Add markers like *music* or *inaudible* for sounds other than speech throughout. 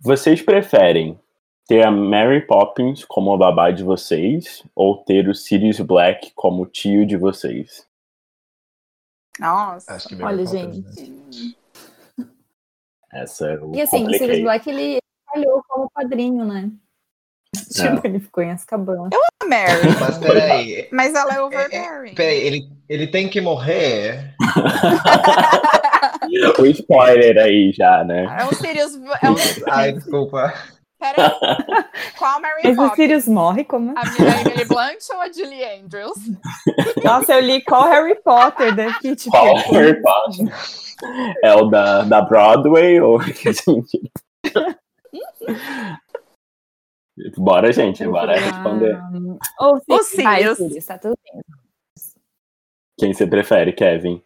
Vocês preferem ter a Mary Poppins como a babá de vocês ou ter o Sirius Black como tio de vocês? Nossa. Acho que Olha, Poppins, gente. né? Essa é o E assim, o. Sirius Black, ele falhou como padrinho, né? É. Tipo, ele ficou em Azkaban. A Mary. Mas peraí, Mas ela é overbearing. peraí, ele, ele tem que morrer. *laughs* O spoiler aí já, né? É um Sirius. É um... Ai, desculpa. Peraí. *laughs* Qual Mary Mas o? Sirius morre como? A Emily Blunt ou a Julie Andrews? *laughs* Nossa, eu li qual Harry Potter, né? Que, tipo, Qual Harry Potter? É o da, da Broadway ou *laughs* Bora, gente, bora responder. Ou O Sirius. Tá tudo bem. Quem você prefere, Kevin?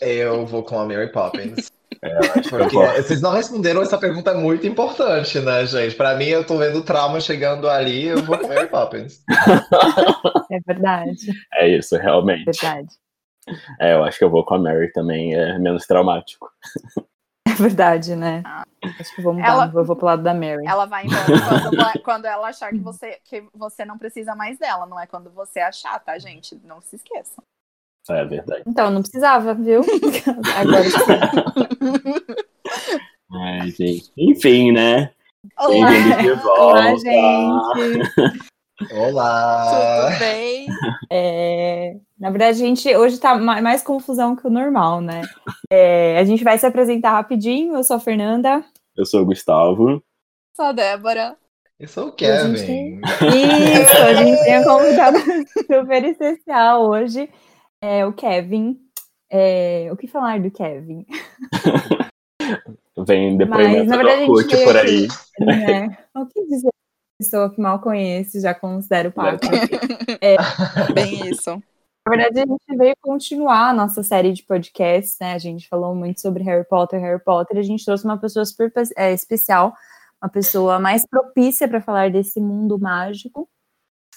Eu vou com a Mary Poppins. *laughs* É, eu eu Porque vocês não responderam essa pergunta muito importante, né, gente? Pra mim, eu tô vendo o trauma chegando ali, eu vou com Mary Poppins. *laughs* É verdade, É isso, realmente. verdade. É, eu acho que eu vou com a Mary também, é menos traumático. É verdade, né? Acho que vou mudar, Ela- eu vou pro lado da Mary. Ela vai embora quando, quando ela achar que você, que você não precisa mais dela. Não é quando você achar, tá, gente? Não se esqueçam. É verdade. Então, não precisava, viu? *laughs* Agora sim. Ai, gente. Enfim, né? Olá, Bem-vindos de volta. Olá, gente. Olá! tudo bem? É, na verdade, a gente hoje tá ma- mais confusão que o normal, né? É, a gente vai se apresentar rapidinho. Eu sou a Fernanda. Eu sou o Gustavo. Sou a Débora. Eu sou o E a gente Kevin. Isso, a gente tem um convidado *laughs* super especial hoje, é o Kevin. É, o que falar do Kevin? Vem *laughs* depoimento na do verdade, Orkut por aí. Né? O que dizer? Pessoa que mal conhece, já considero papo. *laughs* *laughs* Bem isso. Na verdade, a gente veio continuar a nossa série de podcasts, né? A gente falou muito sobre Harry Potter, Harry Potter. A gente trouxe uma pessoa super é, especial, uma pessoa mais propícia para falar desse mundo mágico.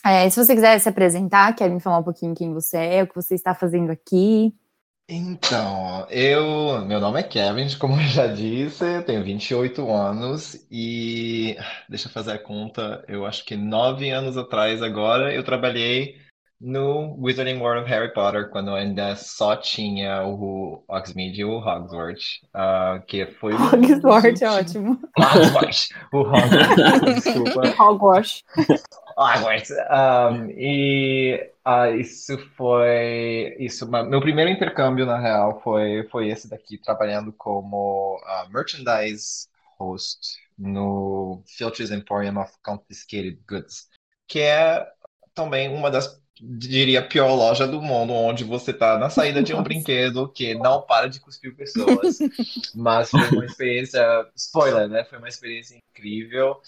É, se você quiser se apresentar, quer me falar um pouquinho quem você é, o que você está fazendo aqui. Então, eu, meu nome é Kevin, como eu já disse, eu tenho 28 anos e deixa eu fazer a conta, eu acho que nove anos atrás agora eu trabalhei no Wizarding World of Harry Potter quando ainda só tinha o Hogsmeade e o Hogwarts, ah, que foi *laughs* Hogwarts é ótimo. Hogwarts, *laughs* o Hogwarts, desculpa. *laughs* Hogwarts. Hogwarts. Um, e ah, isso foi isso. Meu primeiro intercâmbio, na real, foi, foi esse daqui, trabalhando como ah, merchandise host no Filters Emporium of Confiscated Goods, que é também uma das, diria, pior loja do mundo, onde você tá na saída de um Nossa. brinquedo que não para de cuspir pessoas. Mas foi uma experiência, spoiler, né? Foi uma experiência incrível.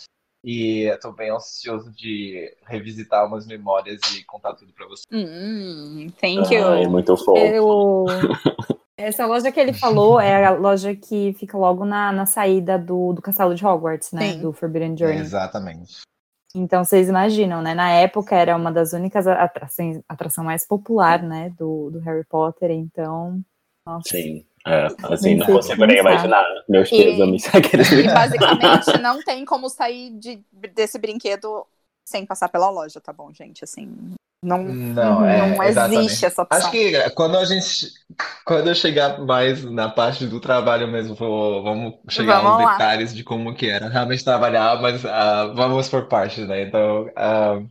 E eu tô bem ansioso de revisitar umas memórias e contar tudo pra você. Hum, thank you. Ai, muito fofo. Eu... *laughs* Essa loja que ele falou é a loja que fica logo na, na saída do, do castelo de Hogwarts, né? Sim. Do Forbidden Journey. Exatamente. Então, vocês imaginam, né? Na época era uma das únicas atrações, atração mais popular, né? Do, do Harry Potter. Então, nossa. Sim. É, assim, não sei consigo nem imaginar. Meus E- pêsames. *laughs* Aqueles- E basicamente não tem como sair de, desse brinquedo sem passar pela loja, tá bom, gente? Assim, não, Não, é, não existe essa opção. Acho que quando a gente, quando eu chegar mais na parte do trabalho mesmo, vou, vamos chegar Vamos aos lá. detalhes de como que era realmente trabalhar, mas ah, vamos por partes, né? Então, ah,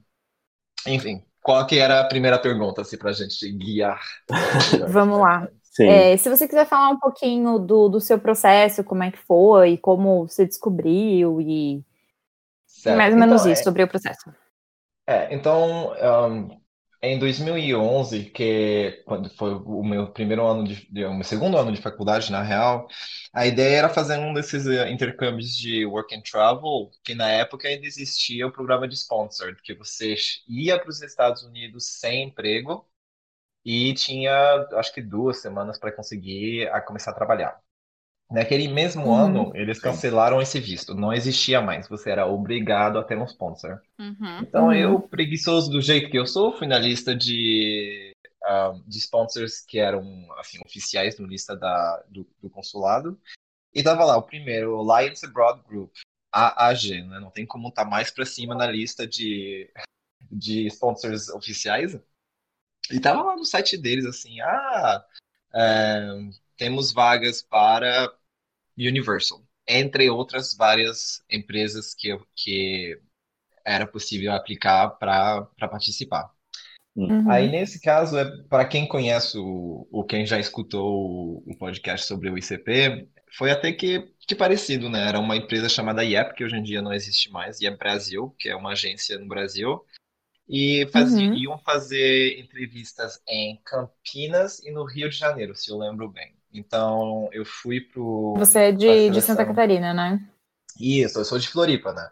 enfim, qual que era a primeira pergunta, assim, pra gente guiar? *laughs* Vamos lá. É, se você quiser falar um pouquinho do, do seu processo, como é que foi, como você descobriu e Certo. mais ou menos Então, isso sobre o processo. É, então, um, em 2011, que quando foi o meu primeiro ano de, o meu segundo ano de faculdade, na real, a ideia era fazer um desses eh, intercâmbios de work and travel, que na época ainda existia o programa de sponsored, que você ia para os Estados Unidos sem emprego e tinha, acho que duas semanas para conseguir a começar a trabalhar. Naquele mesmo Uhum. ano, eles cancelaram esse visto, não existia mais, você era obrigado a ter um sponsor. Uhum. Então, Uhum. eu, preguiçoso do jeito que eu sou, fui na lista de, ah, de sponsors que eram assim, oficiais no lista da, do, do consulado. E tava lá o primeiro, o Alliance Abroad Group, AAG, né? Não tem como estar tá mais para cima na lista de, de sponsors oficiais. E tava lá no site deles assim, ah, é, temos vagas para Universal, entre outras várias empresas que, que era possível aplicar para participar. Uhum. Aí, nesse caso, é para quem conhece o, o quem já escutou o, o, podcast sobre o ICP, foi até que, que parecido, né? Era uma empresa chamada IEP, que hoje em dia não existe mais, IEP Brasil, que é uma agência no Brasil, e faziam, uhum. iam fazer entrevistas em Campinas e no Rio de Janeiro, se eu lembro bem. Então, eu fui pro. Você é de, de Santa Catarina, né? Isso, eu sou de Floripa, né?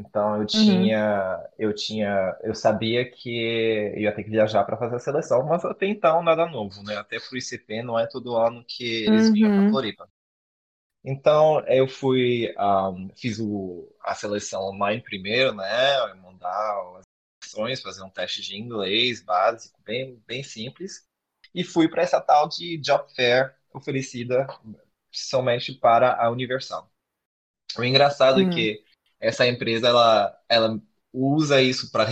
Então eu uhum. tinha, uhum. eu tinha, eu sabia que ia ter que viajar para fazer a seleção, mas até então nada novo, né? Até pro ICP não é todo ano que eles uhum. vinham para Floripa. Então eu fui, um, fiz o, a seleção online primeiro, né? Mandar as questões, fazer um teste de inglês básico, bem, bem simples, e fui para essa tal de job fair oferecida somente para a Universal. O engraçado é hum. é que essa empresa ela, ela usa isso para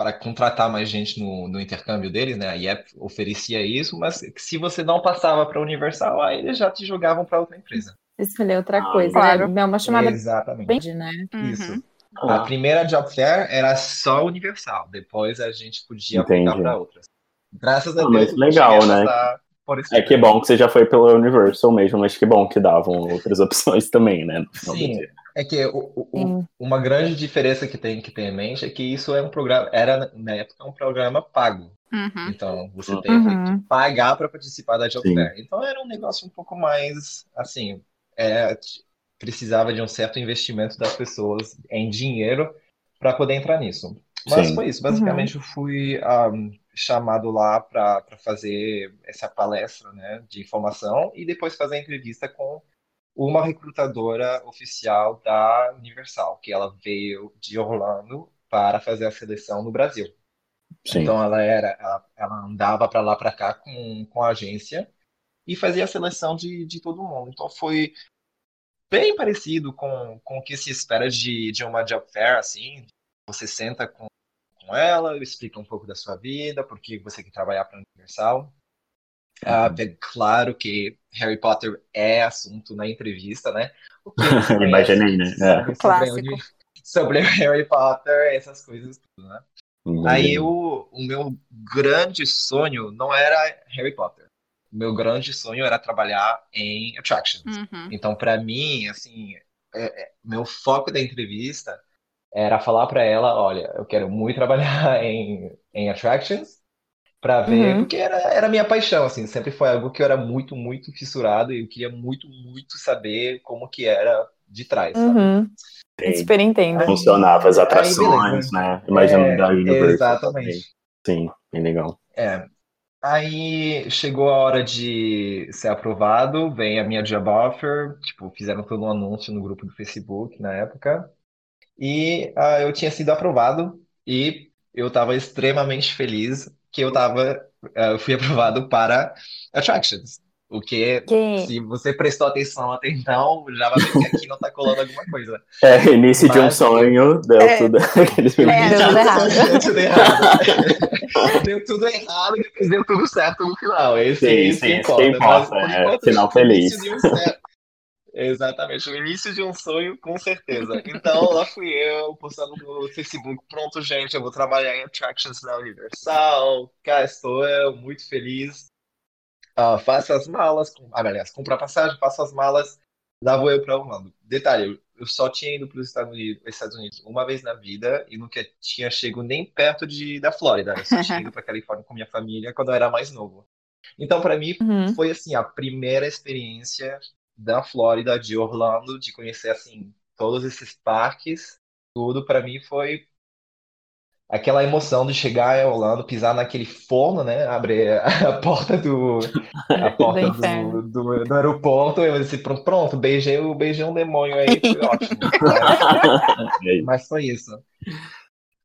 para contratar mais gente no, no intercâmbio deles, né? A IEP oferecia isso, mas se você não passava para a Universal, aí eles já te jogavam para outra empresa. Escolher outra ah, coisa, né? claro. né? É uma chamada Exatamente. Né? Isso. Uhum. A primeira job fair era só Universal, depois a gente podia aplicar para outras. Graças a ah, Deus. legal, né? É que bom que você já foi pela Universal mesmo, mas que bom que davam outras *laughs* opções também, né? Sim, é que o, o, uma grande diferença que tem que ter em mente é que isso é um programa, era na época um programa pago. Uhum. Então você tem uhum. que pagar para participar da job fair. Então era um negócio um pouco mais assim, é, precisava de um certo investimento das pessoas em dinheiro para poder entrar nisso. Mas Sim. foi isso. Basicamente uhum. eu fui um, chamado lá para fazer essa palestra né, de informação e depois fazer a entrevista com uma recrutadora oficial da Universal, que ela veio de Orlando para fazer a seleção no Brasil. Sim. Então ela era, ela, ela andava para lá para cá com, com a agência e fazia a seleção de, de todo mundo. Então foi bem parecido com, com o que se espera de, de uma job fair, assim. Você senta com, com ela, explica um pouco da sua vida, por que você quer trabalhar para a Universal. Uh, é claro que Harry Potter é assunto na entrevista, né? *laughs* Imaginei, né? É. Sobre, *laughs* sobre, Harry Potter, essas coisas tudo, né? Uhum. Aí o, o meu grande sonho não era Harry Potter. O meu grande sonho era trabalhar em attractions. Uhum. Então, para mim, assim, é, é, meu foco da entrevista era falar para ela, olha, eu quero muito trabalhar *laughs* em, em attractions para ver, uhum. porque era, era minha paixão, assim, sempre foi algo que eu era muito, muito fissurado e eu queria muito, muito saber como que era de trás, sabe? Uhum. Super entendo. Funcionava as atrações, né? Imagina é, da Universal. Exatamente. Sim, bem legal. É. Aí chegou a hora de ser aprovado, vem a minha job offer, tipo, fizeram todo um anúncio no grupo do Facebook na época, e uh, eu tinha sido aprovado e eu estava extremamente feliz que eu tava, eu fui *laughs* aprovado para Attractions. O que, que, se você prestou atenção até então, já vai ver que aqui não tá colando alguma coisa. *laughs* É, início Mas, de um sonho, deu é, tudo. *laughs* Aqueles é, deu tudo errado. deu tudo errado. deu tudo errado e depois deu tudo certo no final. Esse, sim, esse sim, que importa. importa. Mas, é, final feliz. Exatamente, o início de um sonho, com certeza. Então, lá fui eu, postando no Facebook, pronto, gente, eu vou trabalhar em Attractions da Universal, cá estou eu, muito feliz. Uh, faço as malas, com, ah, aliás, compro a passagem, faço as malas, lá vou eu para Orlando. Detalhe, eu só tinha ido para os Estados Unidos, Estados Unidos uma vez na vida e nunca tinha chegado nem perto de, da Flórida. Eu só tinha ido para Califórnia com minha família quando eu era mais novo. Então, para mim, uhum. foi assim a primeira experiência da Flórida, de Orlando, de conhecer assim todos esses parques, tudo para mim foi aquela emoção de chegar em Orlando, pisar naquele forno, né? Abrir a *laughs* porta do a *laughs* porta do, do, do, aeroporto, eu disse, pronto, pronto, beijei, beijei um demônio aí, foi *laughs* ótimo. Mas foi isso.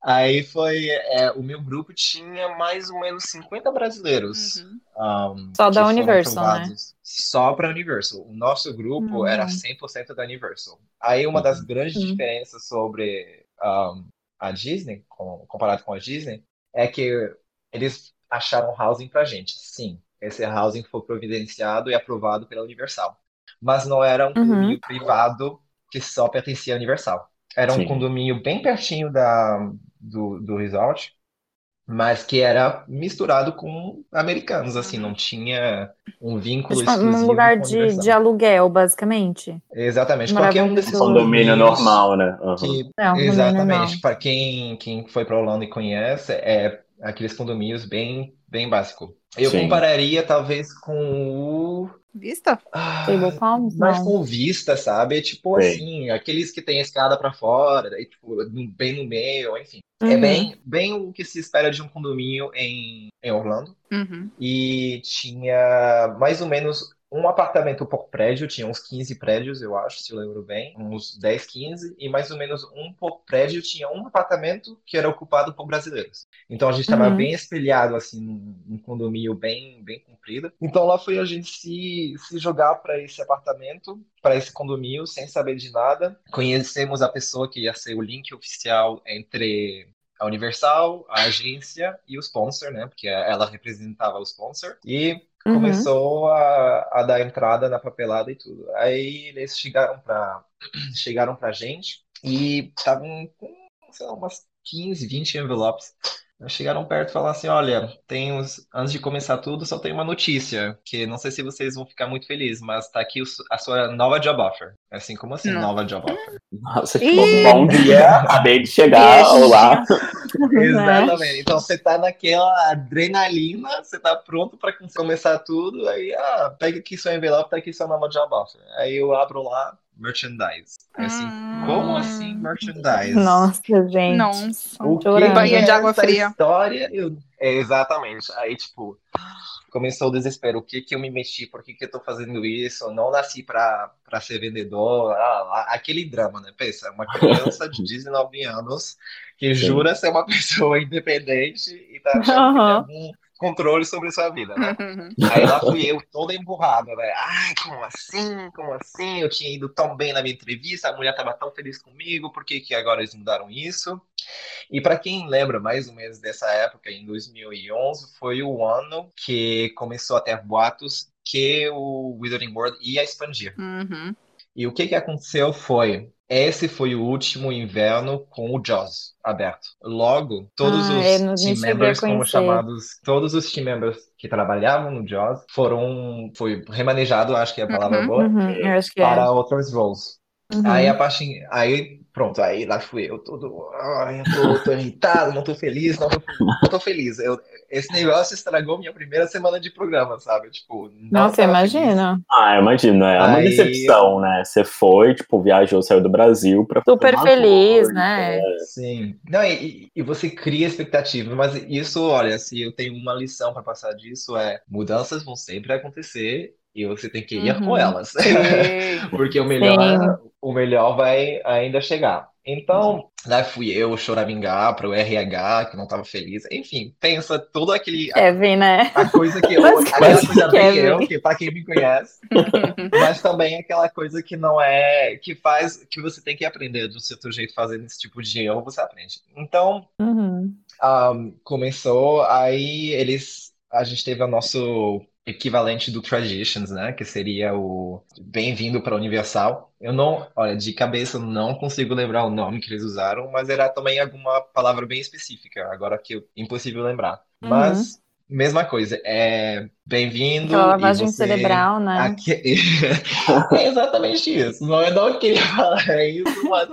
Aí foi. É, o meu grupo tinha mais ou menos 50 brasileiros. Uhum. Um, Só da Universal, né? Só para Universal. O nosso grupo Hum. era 100% da Universal. Aí uma das grandes Hum. diferenças sobre um, a Disney, com- comparado com a Disney, é que eles acharam housing pra gente. Sim, esse housing foi providenciado e aprovado pela Universal. Mas não era um Uhum. condomínio privado que só pertencia à Universal. Era um Sim. condomínio bem pertinho da, do, do resort, mas que era misturado com americanos, assim, não tinha um vínculo Tipo, exclusivo um lugar com a de, de aluguel, basicamente. Exatamente, qualquer um desses. Condomínio condomínios normal, né? Que É, um condomínio Exatamente. normal. Para quem, quem foi para Orlando e conhece, é aqueles condomínios bem, bem básico. Eu Sim. compararia talvez com o. Vista? Ah, Table Palms? mais Não. com vista, sabe? Tipo Sei. assim, aqueles que tem a escada para fora, daí, tipo, bem no meio, enfim. É Uhum. bem, bem o que se espera de um condomínio em, em Orlando. Uhum. E tinha mais ou menos um apartamento por prédio, tinha uns 15 prédios, eu acho, se eu lembro bem, uns 10, 15, e mais ou menos um por prédio tinha um apartamento que era ocupado por brasileiros. Então a gente estava Uhum. bem espelhado, assim, num, condomínio bem, bem comprido. Então lá foi a gente se, se jogar para esse apartamento, para esse condomínio, sem saber de nada. Conhecemos a pessoa que ia ser o link oficial entre a Universal, a agência e o sponsor, né? Porque ela representava o sponsor. E Uhum. começou a, a dar entrada na papelada e tudo. Aí eles chegaram para *clears throat* chegaram pra gente e estavam com, sei lá, umas 15, 20 envelopes. Chegaram perto e falaram assim: Olha, tem uns, antes de começar tudo, só tem uma notícia, que não sei se vocês vão ficar muito felizes, mas tá aqui o su- a sua nova job offer. Assim, como assim, Não. nova job offer? Nossa, Ih! tipo, bom dia, acabei de chegar, olá. *laughs* Exatamente. Então você tá naquela adrenalina, você tá pronto para começar tudo, aí, ah, pega aqui seu envelope, tá aqui sua nova job offer. Aí eu abro lá, merchandise. Aí assim, Hum. como assim merchandise? Nossa, gente. Nossa. O que. Banho de é água essa fria. história? Eu... É, exatamente. Aí, tipo, começou o desespero. O que que eu me meti? Por que que eu tô fazendo isso? Eu não nasci pra, pra ser vendedor. Ah, lá, aquele drama, né? Pensa, uma criança de *laughs* 19 anos que Sim. jura ser uma *laughs* pessoa independente e tá achando Aham. que tem algum controle sobre sua vida, né? Uhum. Aí lá fui eu, toda emburrada, né? Ai, como assim? Como assim? Eu tinha ido tão bem na minha entrevista, a mulher estava tão feliz comigo, por que que agora eles mudaram isso? E para quem lembra mais ou menos dessa época, em 2011, foi o ano que começou a ter boatos que o Wizarding World ia expandir. Uhum. E o que que aconteceu foi, esse foi o último inverno com o Jaws aberto. Logo, todos Ah, os team members, como chamados, todos os team members que trabalhavam no Jaws foram, foi remanejado, acho que é a palavra Uhum, boa, Uhum, é. para outros roles. Uhum. Aí a parte, aí pronto, aí lá fui eu todo, ai, eu tô, tô irritado, não tô feliz, não tô, não tô feliz. Eu, esse negócio estragou minha primeira semana de programa, sabe? Tipo, não Nossa, tava feliz. imagina. Ah, imagina, é uma Aí- decepção, né? Você foi, tipo, viajou, saiu do Brasil pra Super feliz, coisa, né? Sim. Não, e, e- e você cria expectativa, mas isso, olha, se eu tenho uma lição para passar disso é mudanças vão sempre acontecer e você tem que ir Uhum. com elas. *laughs* Porque o melhor, o melhor vai ainda chegar. Então, lá fui eu choramingar para o RH, que não estava feliz. Enfim, pensa todo aquele Kevin, né? a coisa que *laughs* eu, Mas- aquela coisa bem eu, que para quem me conhece, *laughs* mas também aquela coisa que não é, que faz, que você tem que aprender do seu jeito fazendo esse tipo de erro, você aprende. Então, Uhum. um, começou, aí eles, a gente teve o nosso equivalente do Traditions, né, que seria o Bem-vindo para Universal. Eu não, olha, de cabeça eu não consigo lembrar o nome que eles usaram, mas era também alguma palavra bem específica, agora que eu, impossível lembrar. Mas, mesma coisa, é bem-vindo Aquela lavagem você... cerebral, né? Aque- *laughs* É exatamente isso. Não, eu não queria *laughs* falar isso, mas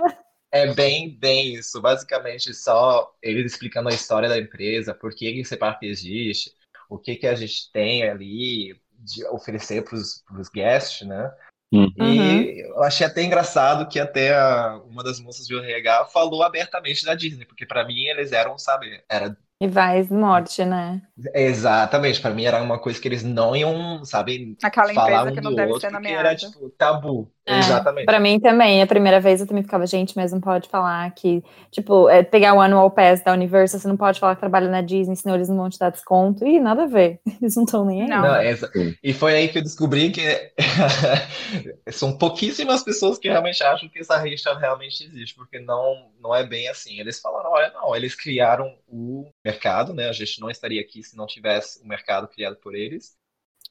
é bem, bem isso. Basicamente, só eles explicando a história da empresa, por que que esse parque existe, o que que a gente tem ali de oferecer para os guests, né? Uhum. E eu achei até engraçado que até a- uma das moças do RH falou abertamente da Disney, porque para mim eles eram, sabe, era E vai morte, né? exatamente, para mim era uma coisa que eles não iam, sabe, Aquela falar empresa um que não do deve outro, ser porque era tipo tabu. É, Exatamente. Pra mim também, a primeira vez eu também ficava, gente, mas não pode falar que, tipo, é, pegar o annual pass da Universal, você não pode falar que trabalha na Disney, senão eles não vão te dar desconto. Ih, nada a ver. *laughs* Eles não estão nem aí. Não. Não, essa- Sim. E foi aí que eu descobri que *laughs* são pouquíssimas pessoas que realmente acham que essa rixa realmente existe, porque não, não é bem assim. Eles falaram, olha, não, eles criaram o mercado, né? A gente não estaria aqui se não tivesse o mercado criado por eles.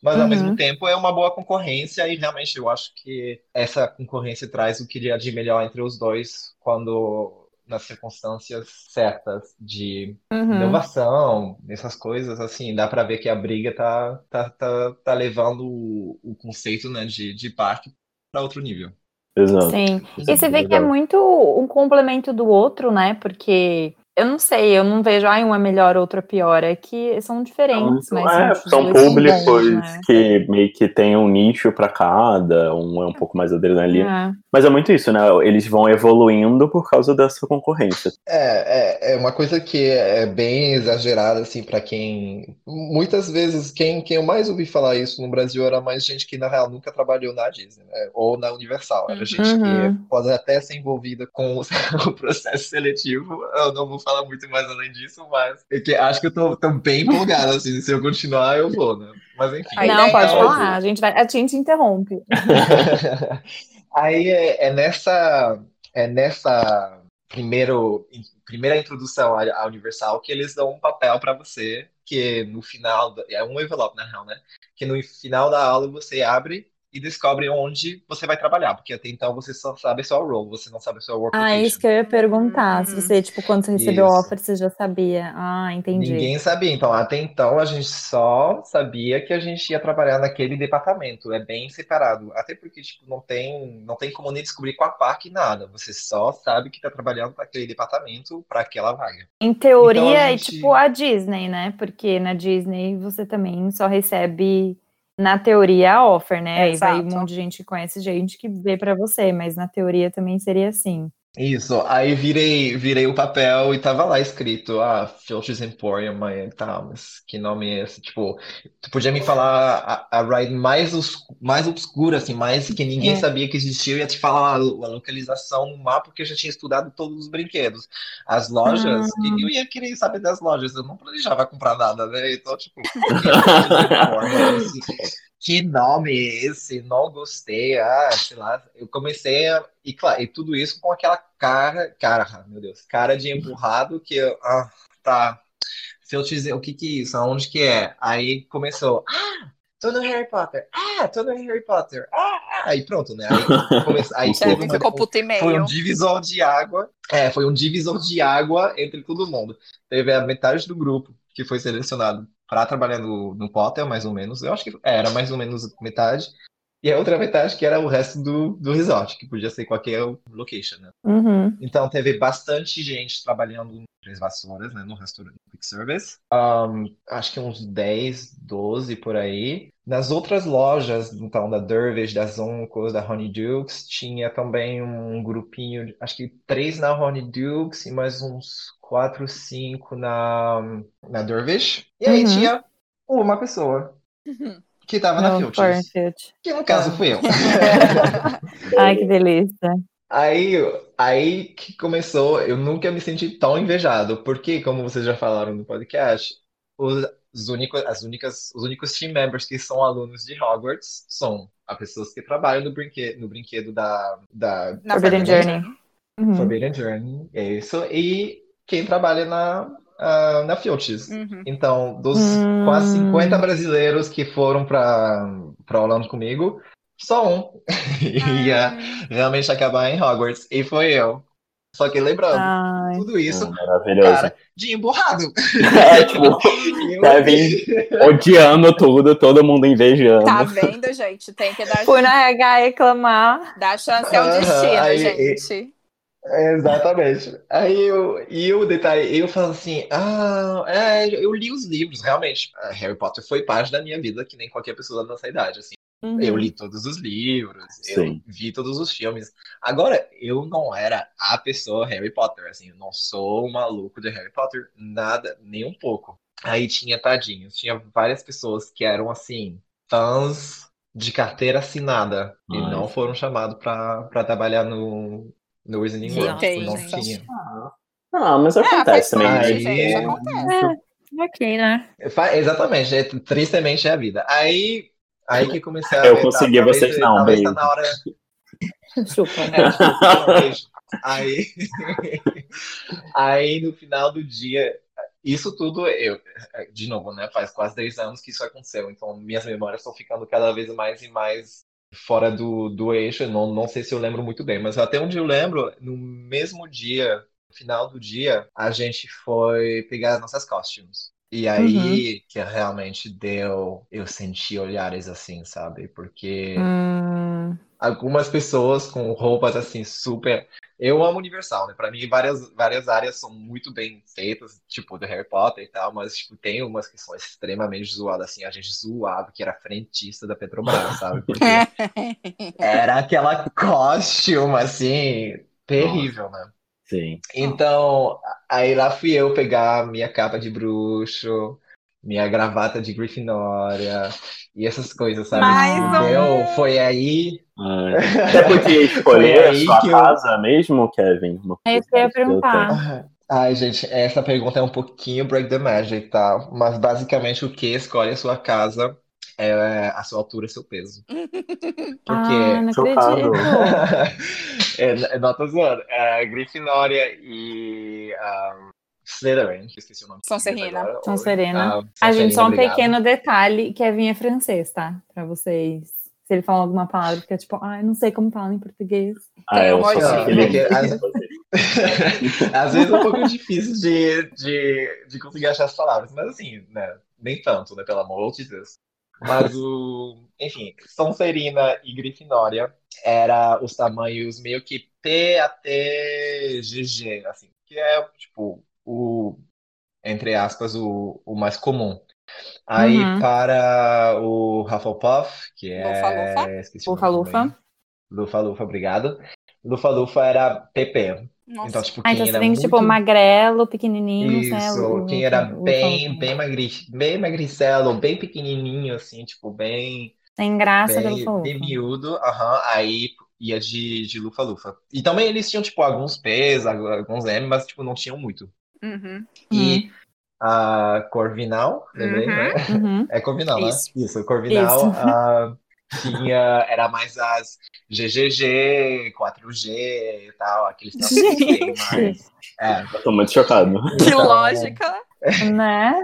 Mas ao Uhum. mesmo tempo é uma boa concorrência e realmente eu acho que essa concorrência traz o que há de melhor entre os dois quando nas circunstâncias certas de Uhum. inovação, essas coisas, assim, dá pra ver que a briga tá, tá, tá, tá levando o, o conceito, né, de, de parque para outro nível. Exato. Sim. Isso E você vê que é muito um complemento do outro, né? Porque eu não sei, eu não vejo, ai, um é melhor, outro é pior. É que são diferentes, Então, mas é, são dois públicos bons, né? que meio que tem um nicho pra cada, um é um pouco mais adrenalina. É. Mas é muito isso, né? Eles vão evoluindo por causa dessa concorrência. É, é, é uma coisa que é bem exagerada, assim, para quem. Muitas vezes, quem, quem eu mais ouvi falar isso no Brasil era mais gente que, na real, nunca trabalhou na Disney, né? Ou na Universal. Era gente Uhum. que pode até ser envolvida com o, *laughs* o processo seletivo. Eu não vou falar muito mais além disso, mas é que acho que eu tô, tô bem empolgado, assim. Se eu continuar, eu vou, né? Mas enfim. A Não, pode falar. A gente, vai, a gente interrompe. *laughs* Aí é, é nessa é nessa primeiro, primeira introdução à, Universal que eles dão um papel para você que no final é um envelope na real, né? Que no final da aula você abre e descobre onde você vai trabalhar, porque até então você só sabe só o role, você não sabe só o work Ah, isso que eu ia perguntar. Se você, tipo, quando você recebeu Isso. offer, você já sabia. Ah, entendi. Ninguém sabia. Então, até então, a gente só sabia que a gente ia trabalhar naquele departamento. É bem separado. Até porque, tipo, não tem, não tem como nem descobrir qual parque, nada. Você só sabe que está trabalhando naquele departamento para aquela vaga. Em teoria, Então, a é tipo a Disney, né? Porque na Disney você também só recebe, na teoria, a offer, né? Aí vai um Exato. monte de gente que conhece gente que vê pra você, mas na teoria também seria assim. Isso. Aí virei, virei o papel e tava lá escrito, ah, Filches Emporium, aí tá, mas que nome é esse? Tipo, tu podia me falar a, a ride mais, os, mais obscura, assim, mais que ninguém É. sabia que existia, eu ia te falar a, a localização no mapa, porque eu já tinha estudado todos os brinquedos. As lojas, Ah. que eu ia querer saber das lojas, eu não planejava comprar nada, né? Então, tipo, *laughs* Filches Emporium, esse- que nome é esse? Não gostei. Ah, sei lá. Eu comecei a. E claro, e tudo isso com aquela cara. Cara, meu Deus. Cara de empurrado que. eu- Ah, tá. Se eu te dizer o que que é isso, aonde que é? Aí começou. Ah, tô no Harry Potter. Ah, tô no Harry Potter. Ah, ah. Aí pronto, né? Aí, *laughs* aí uma- ficou puto e foi um meio. divisor de água. É, foi um divisor de água entre todo mundo. Teve a metade do grupo que foi selecionado para trabalhar no, no Potter, mais ou menos. Eu acho que era mais ou menos metade. E a outra metade que era o resto do, do resort, que podia ser qualquer location, né? Uhum. Então teve bastante gente trabalhando em Três Vassouras, né, no restaurante Quick Service. Um, acho que uns 10, 12 por aí. Nas outras lojas, então, da Dervish, da Zoncos, da Honeydukes, tinha também um grupinho, acho que três na Honeydukes e mais uns quatro, cinco na, na Dervish. E aí Uhum. tinha uma pessoa *laughs* que estava na Pornfield. que no caso fui eu. *laughs* Ai, que delícia. Aí, aí que começou, eu nunca me senti tão invejado, porque, como vocês já falaram no podcast, os, os únicos, as únicas, os únicos team members que são alunos de Hogwarts são as pessoas que trabalham no brinquedo, no brinquedo da, da Na Forbidden Journey. Uhum. Forbidden Journey, é isso, e quem trabalha na, ah, na Filches. Uhum. Então, dos Hum. quase 50 brasileiros que foram para para Orlando comigo, só um *laughs* ia realmente acabar em Hogwarts. E foi eu. Só que lembrando, Ai, tudo isso, Hum, Maravilhoso. cara, de emburrado. É, tipo, *laughs* Kevin odiando tudo, todo mundo invejando. Tá vendo, gente? Tem que dar, fui na RH reclamar. dar chance ao Aham, destino, aí- gente. Exatamente. Aí eu, e o detalhe, eu falo assim, ah, é, eu li os livros, realmente. Harry Potter foi parte da minha vida, que nem qualquer pessoa da nossa idade, assim. Uhum. Eu li todos os livros, eu Sim. vi todos os filmes. Agora, eu não era a pessoa Harry Potter, assim, eu não sou um maluco de Harry Potter, nada, nem um pouco. Aí tinha, tadinhos, tinha várias pessoas que eram, assim, fãs de carteira assinada e não foram chamados para trabalhar no, no Wizarding World. tem, não gente. tinha. Ah, mas É, acontece também. parte, Aí- gente, acontece. Ok, né? Fa- Exatamente, é, tristemente é a vida. Aí, aí que comecei a Eu ver, consegui, talvez- vocês não, talvez tá beijo. na hora Chupa. É, tipo, beijo. aí, *laughs* aí no final do dia, isso tudo eu, de novo, né? Faz quase 10 anos que isso aconteceu, então minhas memórias estão ficando cada vez mais e mais fora do, do eixo. Não, não sei se eu lembro muito bem, mas até onde eu lembro, no mesmo dia, no final do dia, a gente foi pegar as nossas costumes. E aí que realmente deu, eu senti olhares assim, sabe? Porque Hum, algumas pessoas com roupas assim super. Eu amo Universal, né? Pra mim, várias, várias áreas são muito bem feitas, tipo do Harry Potter e tal, mas tipo, tem umas que são extremamente zoadas, assim. A gente zoava que era frentista da Petrobras, *laughs* sabe? Porque era aquela costume, assim, terrível, né? Sim. Então, aí lá fui eu pegar minha capa de bruxo, minha gravata de Grifinória e essas coisas, sabe? Mais. Entendeu? Foi aí. Você podia *laughs* escolher a sua que eu- casa mesmo, Kevin? É isso que eu ia perguntar. *laughs* Ai, gente, essa pergunta é um pouquinho break the magic, tá? Mas basicamente o que escolhe a sua casa é a sua altura e seu peso. *laughs* Ah, Porque. não Chocado. acredito. é, não tô zoando. É, Grifinória e um, Slytherin, que eu esqueci o nome. Sonserina. agora. Sonserina. Ah, A gente, só um obrigado. pequeno detalhe, Kevin é francês, tá? Pra vocês. Se ele falar alguma palavra, fica tipo, ai, não sei como fala em português. Ah, eu Tem um sou modinho. aquele Porque às- *laughs* Às vezes é um pouco difícil de, de, de conseguir achar as palavras, mas assim, né? Nem tanto, né? Pelo amor de Deus. Mas o. Enfim, Sonserina e Grifinória era os tamanhos meio que P até GG, assim, que é, tipo, o. Entre aspas, o, o mais comum. Aí Uhum. para o Hufflepuff, que é. Nome Lufa-Lufa. também. Lufa-Lufa, obrigado. Lufa-Lufa era PP. Então, Nossa. tipo, Ah, então você tem tipo muito... magrelo, pequenininho, né? Isso, o- quem era bem, bem magri, bem magricelo, bem pequenininho, assim, tipo, bem, Sem graça pelo bem, favor. bem miúdo, aham, aí ia de, de lufa-lufa. E também eles tinham, tipo, alguns P's, alguns M, mas, tipo, não tinham muito. Uhum. E a Corvinal, lembrei, Uhum. né? *laughs* Uhum. É Corvinal, Isso. né? Isso, Corvinal Isso. ah, tinha, era mais as GGG, 4G e tal, aqueles traços bem mais. É, Eu tô muito chocado. Que Então- lógica. Né?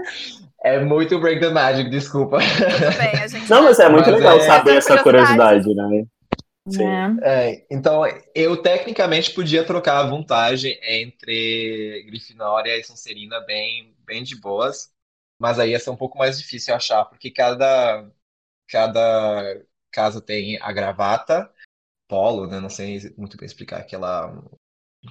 é muito Break the Magic, desculpa. Bem, a gente. *laughs* Não, mas é muito Mas legal é- saber essa curiosidade, né? Sim. Né? É, então, eu tecnicamente podia trocar a vantagem entre Grifinória e Sonserina bem, bem de boas, mas aí ia ser um pouco mais difícil achar, porque cada, cada casa tem a gravata, polo, né? Não sei muito bem explicar, aquela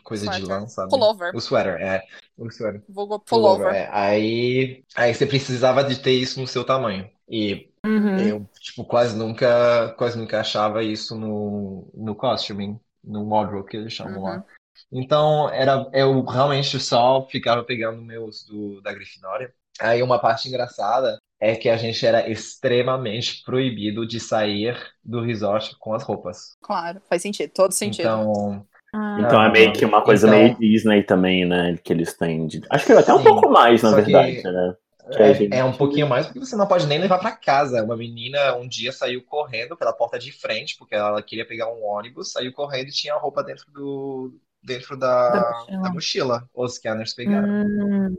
coisa de Sweater. lã, sabe? Pullover. O sweater, é. O sweater. Vulgo Pullover, pullover. é. Aí, aí você precisava de ter isso no seu tamanho. E Uhum. eu, tipo, quase nunca, quase nunca achava isso no, no costuming, no wardrobe que eles chamam lá. Então, era, eu realmente só ficava pegando meus do, da Grifinória. Aí uma parte engraçada é que a gente era extremamente proibido de sair do resort com as roupas. Claro, faz sentido, todo sentido. Então, Ah, Então é meio que uma coisa Então- meio Disney também, né? Que eles têm. de- Acho que até um Sim. pouco mais, na Só que- verdade, né? Que a gente- É, é um pouquinho mais porque você não pode nem levar pra casa. Uma menina um dia saiu correndo pela porta de frente, porque ela queria pegar um ônibus, saiu correndo e tinha a roupa dentro do dentro da, Da mochila. da mochila. Os scanners pegaram. Hum,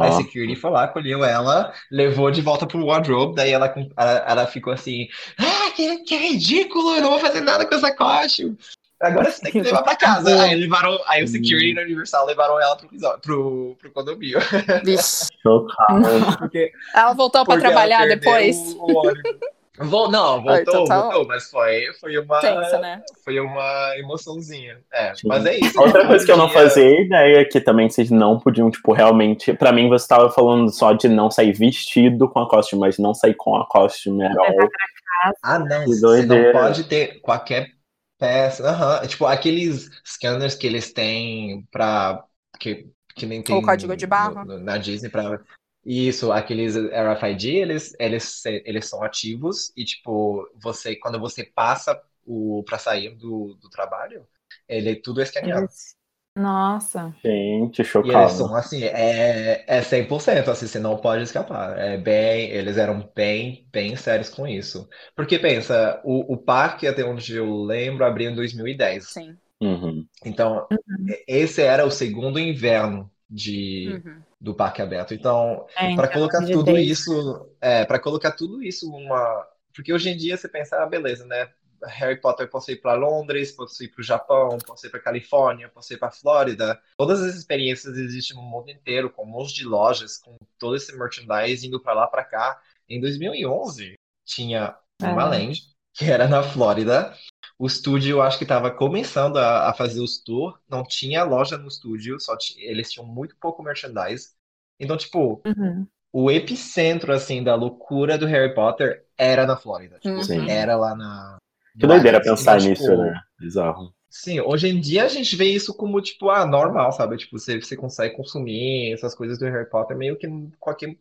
Aí a security foi lá, colheu ela, levou de volta pro wardrobe, daí ela, ela, ela ficou assim, ah, que, que ridículo, eu não vou fazer nada com essa costume. Agora você tem que levar pra casa. Aí levaram, aí o security da Universal levaram ela pro, pro, pro condomínio. Vixe. Chocado. *laughs* Porque Ela voltou pra trabalhar depois. o ônibus. Vol- não, Ah, voltou, então tá voltou, mas foi, foi uma, Tensa, né? foi uma emoçãozinha. É, Sim. mas é isso. Outra coisa que eu não fazia ideia é que também vocês não podiam, tipo, realmente. Pra mim, você tava falando só de não sair vestido com a costume, mas não sair com a costume at all. Ah, não, Que você não pode ter qualquer peça. Aham, Tipo, aqueles scanners que eles têm pra. Que, que nem tem O código de barra. no- no- na Disney pra. Isso, aqueles RFID, eles, eles, eles são ativos e, tipo, você, quando você passa o para sair do, do trabalho, ele tudo é escaneado. Nossa. Gente, E eles chocado. são assim, é, é 100%, assim, você não pode escapar. É bem, eles eram bem, bem sérios com isso. Porque pensa, o, o parque, até onde eu lembro, abriu em 2010. Sim. Uhum. Então, e- esse era o segundo inverno de, Uhum. do parque aberto. Então, É, para então, colocar de tudo isso, é, para colocar tudo isso uma, porque hoje em dia você pensa, ah, beleza, né? Harry Potter posso ir para Londres, posso ir para o Japão, posso ir para Califórnia, posso ir para Flórida. Todas as experiências existem no mundo inteiro, com um monte de lojas, com todo esse merchandise indo para lá, para cá. Em 2011 tinha uma É. land que era na Flórida. O estúdio, eu acho que estava começando a, a fazer os tours, não tinha loja no estúdio, só eles tinham muito pouco merchandise. Então, tipo, Uhum. o epicentro, assim, da loucura do Harry Potter era na Flórida. Tipo, Uhum. Sim. era lá na... Que no doideira Arkansas. pensar Então, nisso, tipo, né? Bizarro. Sim, hoje em dia a gente vê isso como, tipo, ah, normal, sabe? Tipo, você, você consegue consumir essas coisas do Harry Potter meio que em qualquer,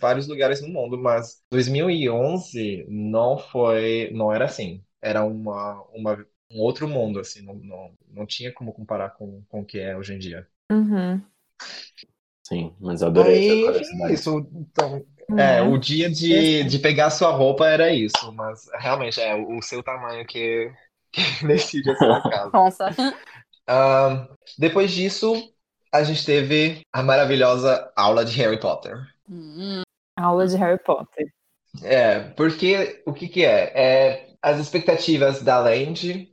vários lugares no mundo, mas 2011 não foi, não era assim. Era uma, uma, um outro mundo, assim, não, não, não tinha como comparar com, com o que é hoje em dia. Uhum. Sim, mas eu adorei essa Aí, curiosidade. isso, então, é, Né? o dia de, de pegar sua roupa era isso, mas realmente é o seu tamanho que, *laughs* que decide a sua *laughs* casa. Nossa. Ahn, depois disso, a gente teve a maravilhosa aula de Harry Potter. Hum. Aula de Harry Potter. É, porque o que que é? É as expectativas da Land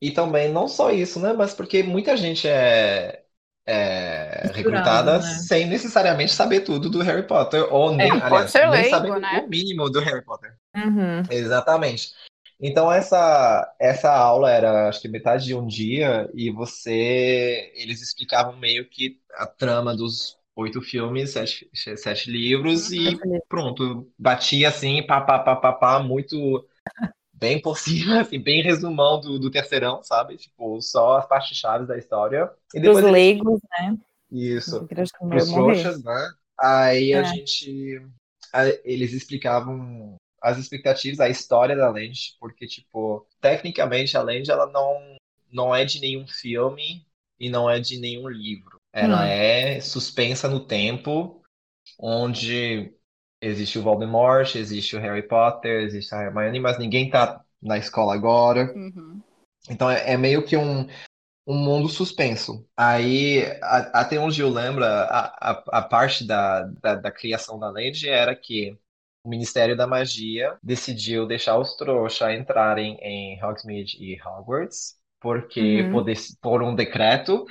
e também não só isso, né? Mas porque muita gente é, é recrutada né? sem necessariamente saber tudo do Harry Potter, ou nem, pode aliás, nem leigo, saber né? o mínimo do Harry Potter. Uhum. Exatamente. Então essa essa aula era acho que metade de um dia e você eles explicavam meio que a trama dos oito filmes, sete, sete livros e pronto, batia assim, pá, pá, pá, pá, pá, muito bem por *laughs* cima, assim, bem resumão do, do terceirão, sabe? Tipo, só as partes chaves da história. E Os depois eles- leigos, né? isso morrer. trouxas, né? Aí a É. gente. a- eles explicavam as expectativas, a história da Land, porque, tipo, tecnicamente a Land ela não, não é de nenhum filme e não é de nenhum livro. Ela Hum. é suspensa no tempo, onde existe o Voldemort, existe o Harry Potter, existe a Hermione, mas ninguém tá na escola agora. Uhum. Então é, é meio que um, um mundo suspenso. Aí, a- até onde eu lembro, a, a, a parte da, da, da criação da Lady era que o Ministério da Magia decidiu deixar os trouxa entrarem em Hogsmeade e Hogwarts, porque Uhum. por, por um decreto,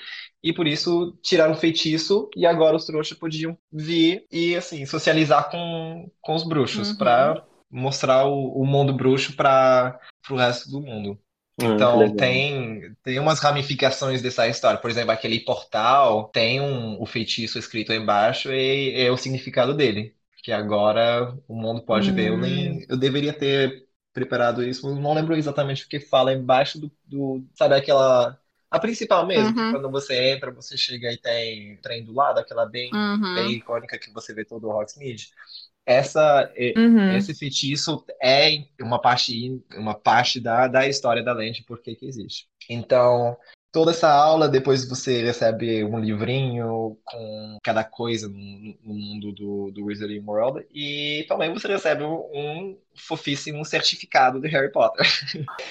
e por isso tiraram o feitiço, e agora os trouxas podiam vir e, assim, socializar com, com os bruxos, Uhum. para mostrar o, o mundo bruxo para o resto do mundo. Ah, Então, legal. tem, tem umas ramificações dessa história. Por exemplo, aquele portal tem um, o feitiço escrito embaixo e é o significado dele. Que agora o mundo pode ver. Eu, nem, eu deveria ter preparado isso, eu não lembro exatamente o que fala embaixo do, do- sabe, aquela. A principal mesmo, que Uhum. quando você entra, você chega e tem trem do lado, aquela bem, Uhum. bem icônica que você vê todo o Hogsmeade. Essa, Uhum. esse feitiço é uma parte, uma parte da, da história da lente, por que existe. Então, toda essa aula, depois você recebe um livrinho com cada coisa no, mundo do, do Wizarding World, e também você recebe um, um fofíssimo certificado de Harry Potter.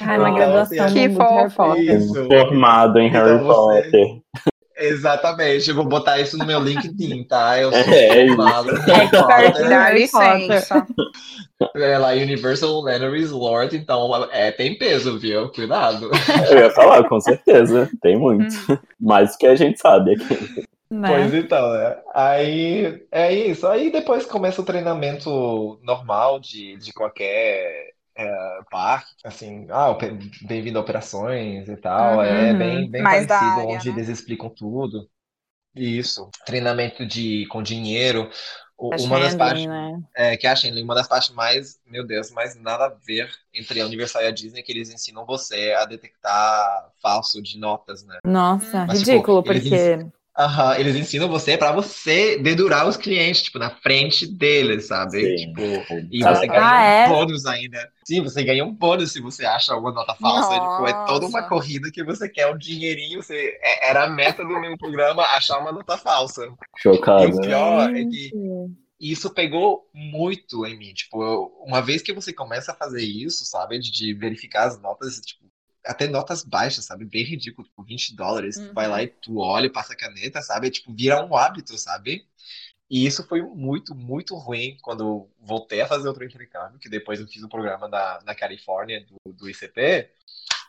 Ai, uma Então, graduação assim, Que do Harry fofo. Potter. Isso. Formado em Harry Então você- Potter. Exatamente, eu vou botar isso no meu LinkedIn, tá? Eu sou É isso. formado Potter. Dá licença. É lá, Universal Letters Lord, então é, tem peso, viu? Cuidado. Eu ia falar, com certeza. Tem muito. Mais do que a gente sabe aqui. Né? Pois então, né? Aí é isso. Aí depois começa o treinamento normal de, de qualquer é, parque, assim, ah, bem-vindo a operações e tal. É Uhum. bem, bem da parecido, área, onde né? eles explicam tudo. Isso. Treinamento de, com dinheiro. Uma das partes né? é, que a Shenley, uma das partes mais, meu Deus, mais nada a ver entre a Universal e a Disney, é que eles ensinam você a detectar falso de notas, né? Nossa, Mas, tipo, ridículo, eles Aham, eles ensinam você pra você dedurar os clientes, tipo, na frente deles, sabe? Sim. Tipo, e Ah, você ganha ah, um é? bônus ainda. Sim, você ganha um bônus se você acha uma nota falsa. Tipo, é toda uma corrida que você quer um dinheirinho. Você... é- Era a meta do meu programa achar uma nota falsa. E Chocado. o pior é que isso pegou muito em mim. Tipo, eu- uma vez que você começa a fazer isso, sabe? De, de verificar as notas, tipo, até notas baixas, sabe? Bem ridículo, tipo, 20 dólares. Tu vai Uhum. lá e tu olha, passa a caneta, sabe? Tipo, vira um hábito, sabe? E isso foi muito, muito ruim quando eu voltei a fazer outro intercâmbio, que depois eu fiz um programa na, na Califórnia do, do ICP.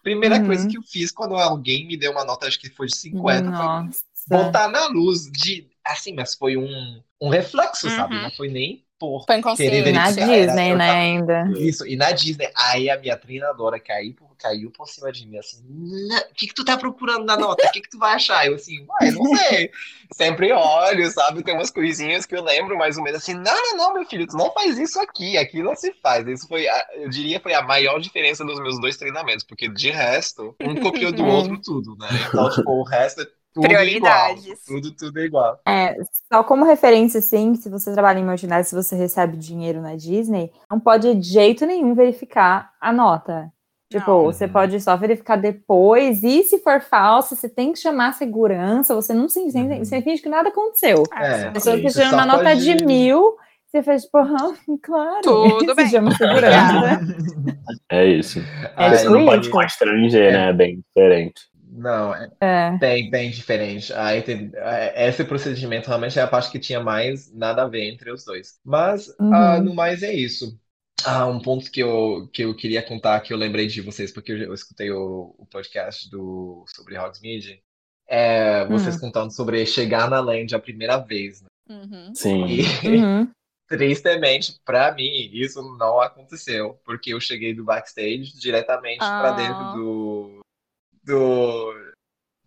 Primeira Uhum. coisa que eu fiz quando alguém me deu uma nota, acho que foi de 50, foi Nossa. botar na luz de assim, mas foi um, um reflexo, sabe? Uhum. Não foi nem por Foi querer. Na era- Disney, né, tava- ainda. Isso, e na Disney, aí a minha treinadora caiu, por- caiu por cima de mim, assim, "Não, o que que tu tá procurando na nota? O que que tu vai achar? Eu assim, uai, não sei. Sempre olho, sabe? Tem umas coisinhas que eu lembro mais ou menos assim, não, não, não, meu filho, tu não faz isso aqui, aqui não se faz. Isso foi, a- eu diria, foi a maior diferença dos meus dois treinamentos, porque de resto, um copiou do Hum. outro tudo, né? Então, tipo, o resto é tudo Prioridades. igual. Tudo, tudo igual. É, só como referência, assim, se você trabalha em multinacional, se você recebe dinheiro na Disney, não pode de jeito nenhum verificar a nota. Tipo, Não. você Uhum. pode só verificar depois, e se for falsa, você tem que chamar a segurança, você não se Uhum. você finge que nada aconteceu. É, A pessoa sim, tá você tirando só uma nota de mil, você faz, tipo, aham, claro. Tudo *laughs* Você bem. chama a segurança. É isso. Aí- Você não pode constranger, né? É bem diferente. Não, é É. bem, bem diferente. Aí tem, é, esse procedimento realmente é a parte que tinha mais nada a ver entre os dois. Mas, Uhum. ah, no mais, é isso. Ah, um ponto que eu, que eu queria contar, que eu lembrei de vocês, porque eu, eu escutei o, o podcast do, sobre Hogsmeade, é vocês contando sobre chegar na Land a primeira vez, né? Uhum. Sim. E, *laughs* Uhum. tristemente, pra mim, isso não aconteceu, porque eu cheguei do backstage diretamente pra Ah. dentro do, do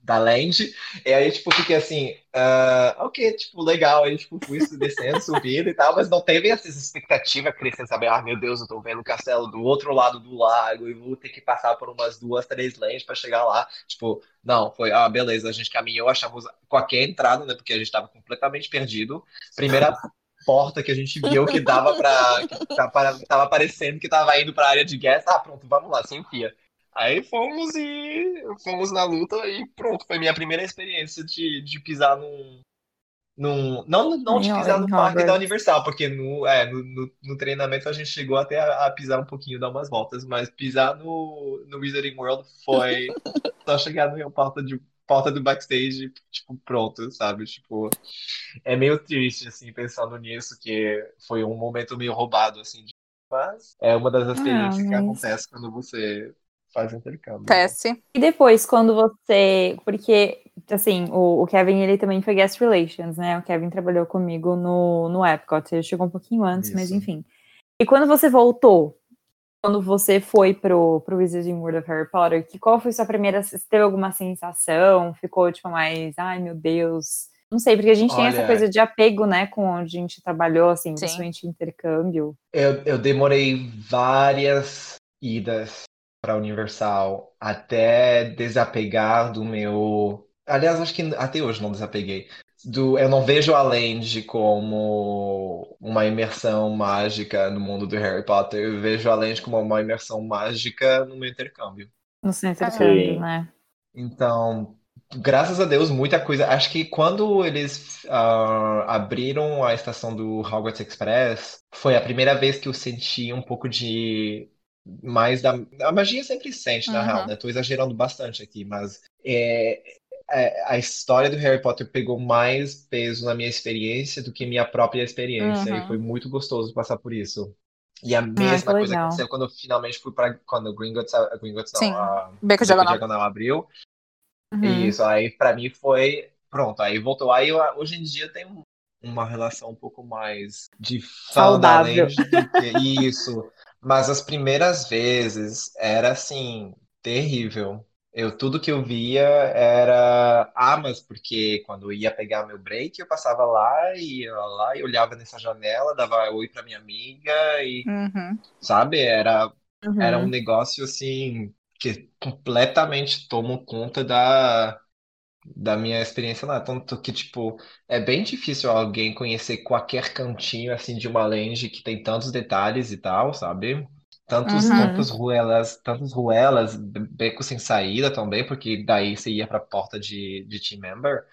da land, e aí, tipo, fiquei assim, ah, ok, tipo, legal, aí, tipo, fui descendo, subindo e tal, mas não teve essa expectativa crescendo, sabe, ah, meu Deus, eu tô vendo o castelo do outro lado do lago e vou ter que passar por umas duas, três lanes pra chegar lá, tipo, não, foi, ah, beleza, a gente caminhou, achamos qualquer entrada, né, porque a gente tava completamente perdido, primeira porta que a gente viu que dava que tava, tava parecendo que tava indo pra área de guest, ah, pronto, vamos lá, se enfia. Aí fomos e fomos na luta e pronto, foi minha primeira experiência de, de pisar num, num não, não de pisar no parque da. Universal, porque no, é, no, no, no treinamento a gente chegou até a, a pisar um pouquinho, dar umas voltas, mas pisar no, no Wizarding World foi *laughs* só chegar na porta, de, porta do backstage, tipo, pronto, sabe? Tipo, é meio triste, assim, pensando nisso, que foi um momento meio roubado, assim, de- mas é uma das experiências que mas- acontece quando você faz intercâmbio. Acontece. E depois, quando você. Porque, assim, o, o Kevin, ele também foi guest relations, né? O Kevin trabalhou comigo no, no Epcot. Ele chegou um pouquinho antes, mas Isso. enfim. E quando você voltou, quando você foi pro, pro Wizarding World of Harry Potter, que, qual foi sua primeira. Você teve alguma sensação? Ficou, tipo, mais. Ai, meu Deus. Não sei, porque a gente tem essa Olha- coisa de apego, né? Com onde a gente trabalhou, assim, Sim. principalmente intercâmbio. Eu, eu demorei várias idas para Universal até desapegar do meu. Aliás, acho que até hoje não desapeguei. Do, eu não vejo a Land como uma imersão mágica no mundo do Harry Potter. Eu vejo a Land como uma imersão mágica no meu intercâmbio. No seu intercâmbio, Sim. né? Então, graças a Deus, muita coisa. Acho que quando eles ah, abriram a estação do Hogwarts Express, foi a primeira vez que eu senti um pouco de mais da. A magia sempre sente, na Uhum. real, né? Tô exagerando bastante aqui, mas é, é, a história do Harry Potter pegou mais peso na minha experiência do que minha própria experiência, e Uhum. foi muito gostoso passar por isso. E a que mesma coisa legal. aconteceu quando eu finalmente fui para quando o Gringotts, a Gringotts não, Sim. a Beco Diagonal. Diagonal abriu, Uhum. isso, aí pra mim foi. Pronto, aí voltou. Aí eu, hoje em dia tem um- uma relação um pouco mais de da Saudável. Isso. Mas as primeiras vezes era assim, terrível. Eu, tudo que eu via era. Ah, mas porque quando eu ia pegar meu break, eu passava lá e ia lá e olhava nessa janela, dava oi pra minha amiga e, Uhum. sabe, era Uhum. era um negócio assim que completamente tomou conta da, da minha experiência lá. Tanto que, tipo, é bem difícil alguém conhecer qualquer cantinho, assim, de uma land que tem tantos detalhes e tal, sabe? Tantos, Uhum. tantas ruelas, tantas ruelas, becos sem saída também, porque daí você ia pra porta de, de team member.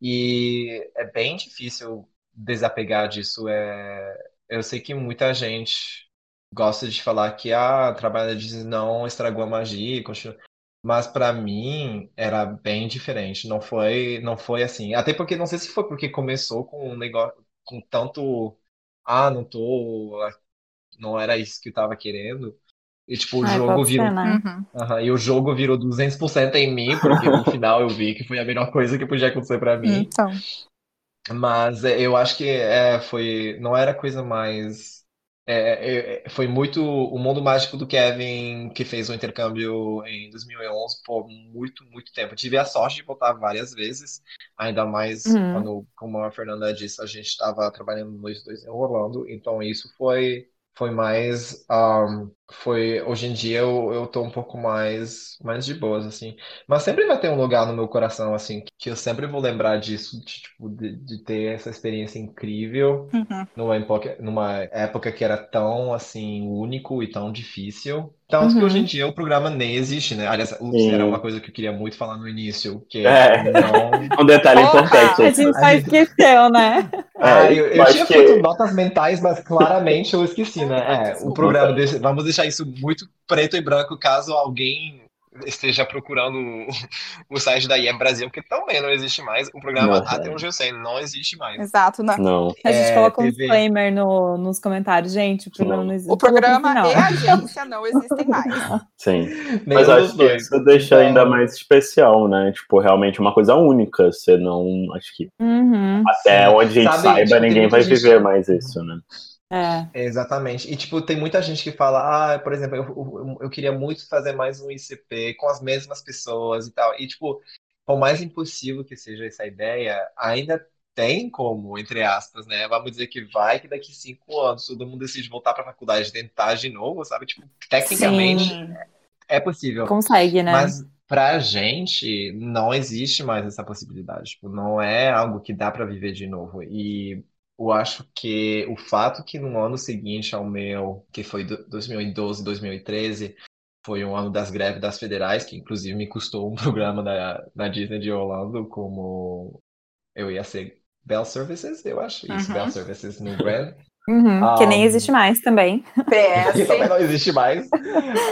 E é bem difícil desapegar disso. É... Eu sei que muita gente gosta de falar que ah, trabalho Disney não estragou a magia, continua. Mas pra mim era bem diferente. Não foi, não foi assim. Até porque não sei se foi porque começou com um negócio com tanto ah, não tô, não era isso que eu tava querendo. E tipo, o Ai, jogo pode virou ser, né? Uhum. E o jogo virou 200% em mim, porque no *laughs* final eu vi que foi a melhor coisa que podia acontecer pra mim. Então. Mas é, eu acho que é, foi, não era coisa mais. É, é, foi muito o mundo mágico do Kevin que fez o intercâmbio em 2011 por muito, muito tempo. Eu tive a sorte de voltar várias vezes, ainda mais Uhum. quando, como a Fernanda disse, a gente estava trabalhando nós dois em Orlando, então isso foi, foi mais. um, foi, hoje em dia eu, eu tô um pouco mais, mais de boas, assim. Mas sempre vai ter um lugar no meu coração, assim, que eu sempre vou lembrar disso, de, tipo, de, de ter essa experiência incrível Uhum. numa época, numa época que era tão, assim, único e tão difícil. Tanto que Uhum. hoje em dia o programa nem existe, né? Aliás, ups, era uma coisa que eu queria muito falar no início, que É. não... *laughs* Um detalhe Porra! importante. A gente só esqueceu, né? *laughs* É, eu, eu tinha que- feito notas mentais, mas claramente eu esqueci, né? É, *laughs* o programa, deixa- vamos deixar isso muito preto e branco, caso alguém esteja procurando o, site da IEM Brasil, que também não existe mais. O programa, Não. até onde eu sei, não existe mais. Exato, né? Não. A gente É, coloca um disclaimer no, nos comentários. Gente, o programa não existe. O programa no e a agência não existem mais. *laughs* Sim. Mas acho que dois. isso deixa Então, ainda mais especial, né? Tipo, realmente uma coisa única. Você não. Acho que Uhum, até Sim. onde a gente Sabe, saiba, ninguém vai gente- viver mais isso, né? É. Exatamente. E, tipo, tem muita gente que fala, ah, por exemplo, eu, eu, eu queria muito fazer mais um ICP com as mesmas pessoas e tal. E, tipo, por mais impossível que seja essa ideia, ainda tem como, entre aspas, né? Vamos dizer que vai que daqui cinco anos todo mundo decide voltar pra faculdade e tentar de novo, sabe? Tipo, tecnicamente Sim. é possível. Consegue, né? Mas pra gente não existe mais essa possibilidade. Tipo, não é algo que dá pra viver de novo. E eu acho que o fato que no ano seguinte ao meu, que foi do- 2012, 2013, foi um ano das greves das federais, que inclusive me custou um *laughs* programa na, na Disney de Orlando, como eu ia ser Bell Services, eu acho. Isso, Uhum. Bell Services no Grand. Uhum, que nem Ah, existe mais também. *laughs* Que também PS. não existe mais.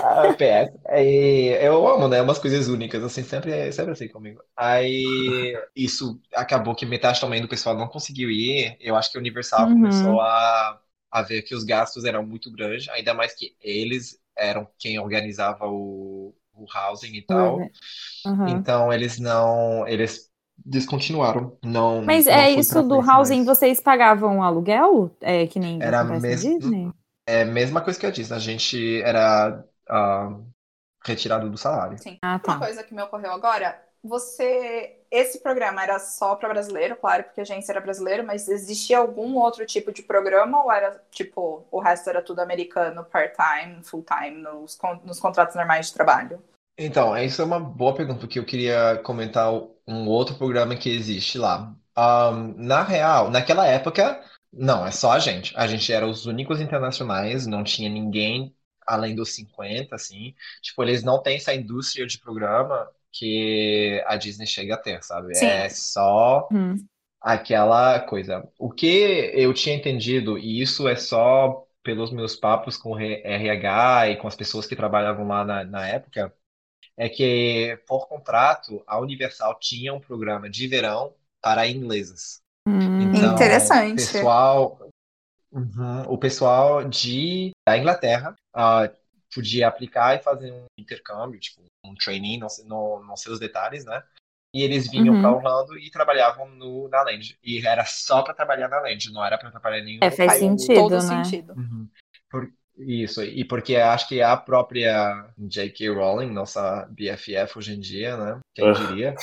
Ah, PS. Aí, eu amo, né? Umas coisas únicas, assim, sempre, sempre assim comigo. Aí, isso acabou que metade também do pessoal não conseguiu ir. Eu acho que a Universal Uhum. começou a, a ver que os gastos eram muito grandes, ainda mais que eles eram quem organizava o, o housing e tal. Uhum. Então, eles não. Eles descontinuaram. Não, Mas não é isso do frente housing, mais. vocês pagavam aluguel? É que nem Era mesmo- Disney? É a mesma coisa que eu disse, a gente era ah, retirado do salário. Sim. Ah, Uma tá. coisa que me ocorreu agora, você. Esse programa era só para brasileiro, claro, porque a agência era brasileira, mas existia algum outro tipo de programa ou era tipo, o resto era tudo americano, part-time, full-time, nos, nos contratos normais de trabalho? Então, isso é uma boa pergunta, porque eu queria comentar um outro programa que existe lá. Ahn, na real, naquela época, não, é só a gente. A gente era os únicos internacionais, não tinha ninguém além dos 50, assim. Tipo, eles não têm essa indústria de programa que a Disney chega a ter, sabe? Sim. É só Uhum. aquela coisa. O que eu tinha entendido, e isso é só pelos meus papos com o RH e com as pessoas que trabalhavam lá na, na época, é que, por contrato, a Universal tinha um programa de verão para ingleses. Hum. Então, Interessante. o pessoal, Uhum, o pessoal de, da Inglaterra ah, podia aplicar e fazer um intercâmbio, tipo um trainee, não sei, não, não sei os detalhes, né? E eles vinham Uhum. para Orlando e trabalhavam no, na Land. E era só para trabalhar na Land, não era para trabalhar em nenhum É, faz sentido, todo né? sentido. Uhum. Por- Isso, e porque acho que a própria J.K. Rowling, nossa BFF hoje em dia, né? Quem diria?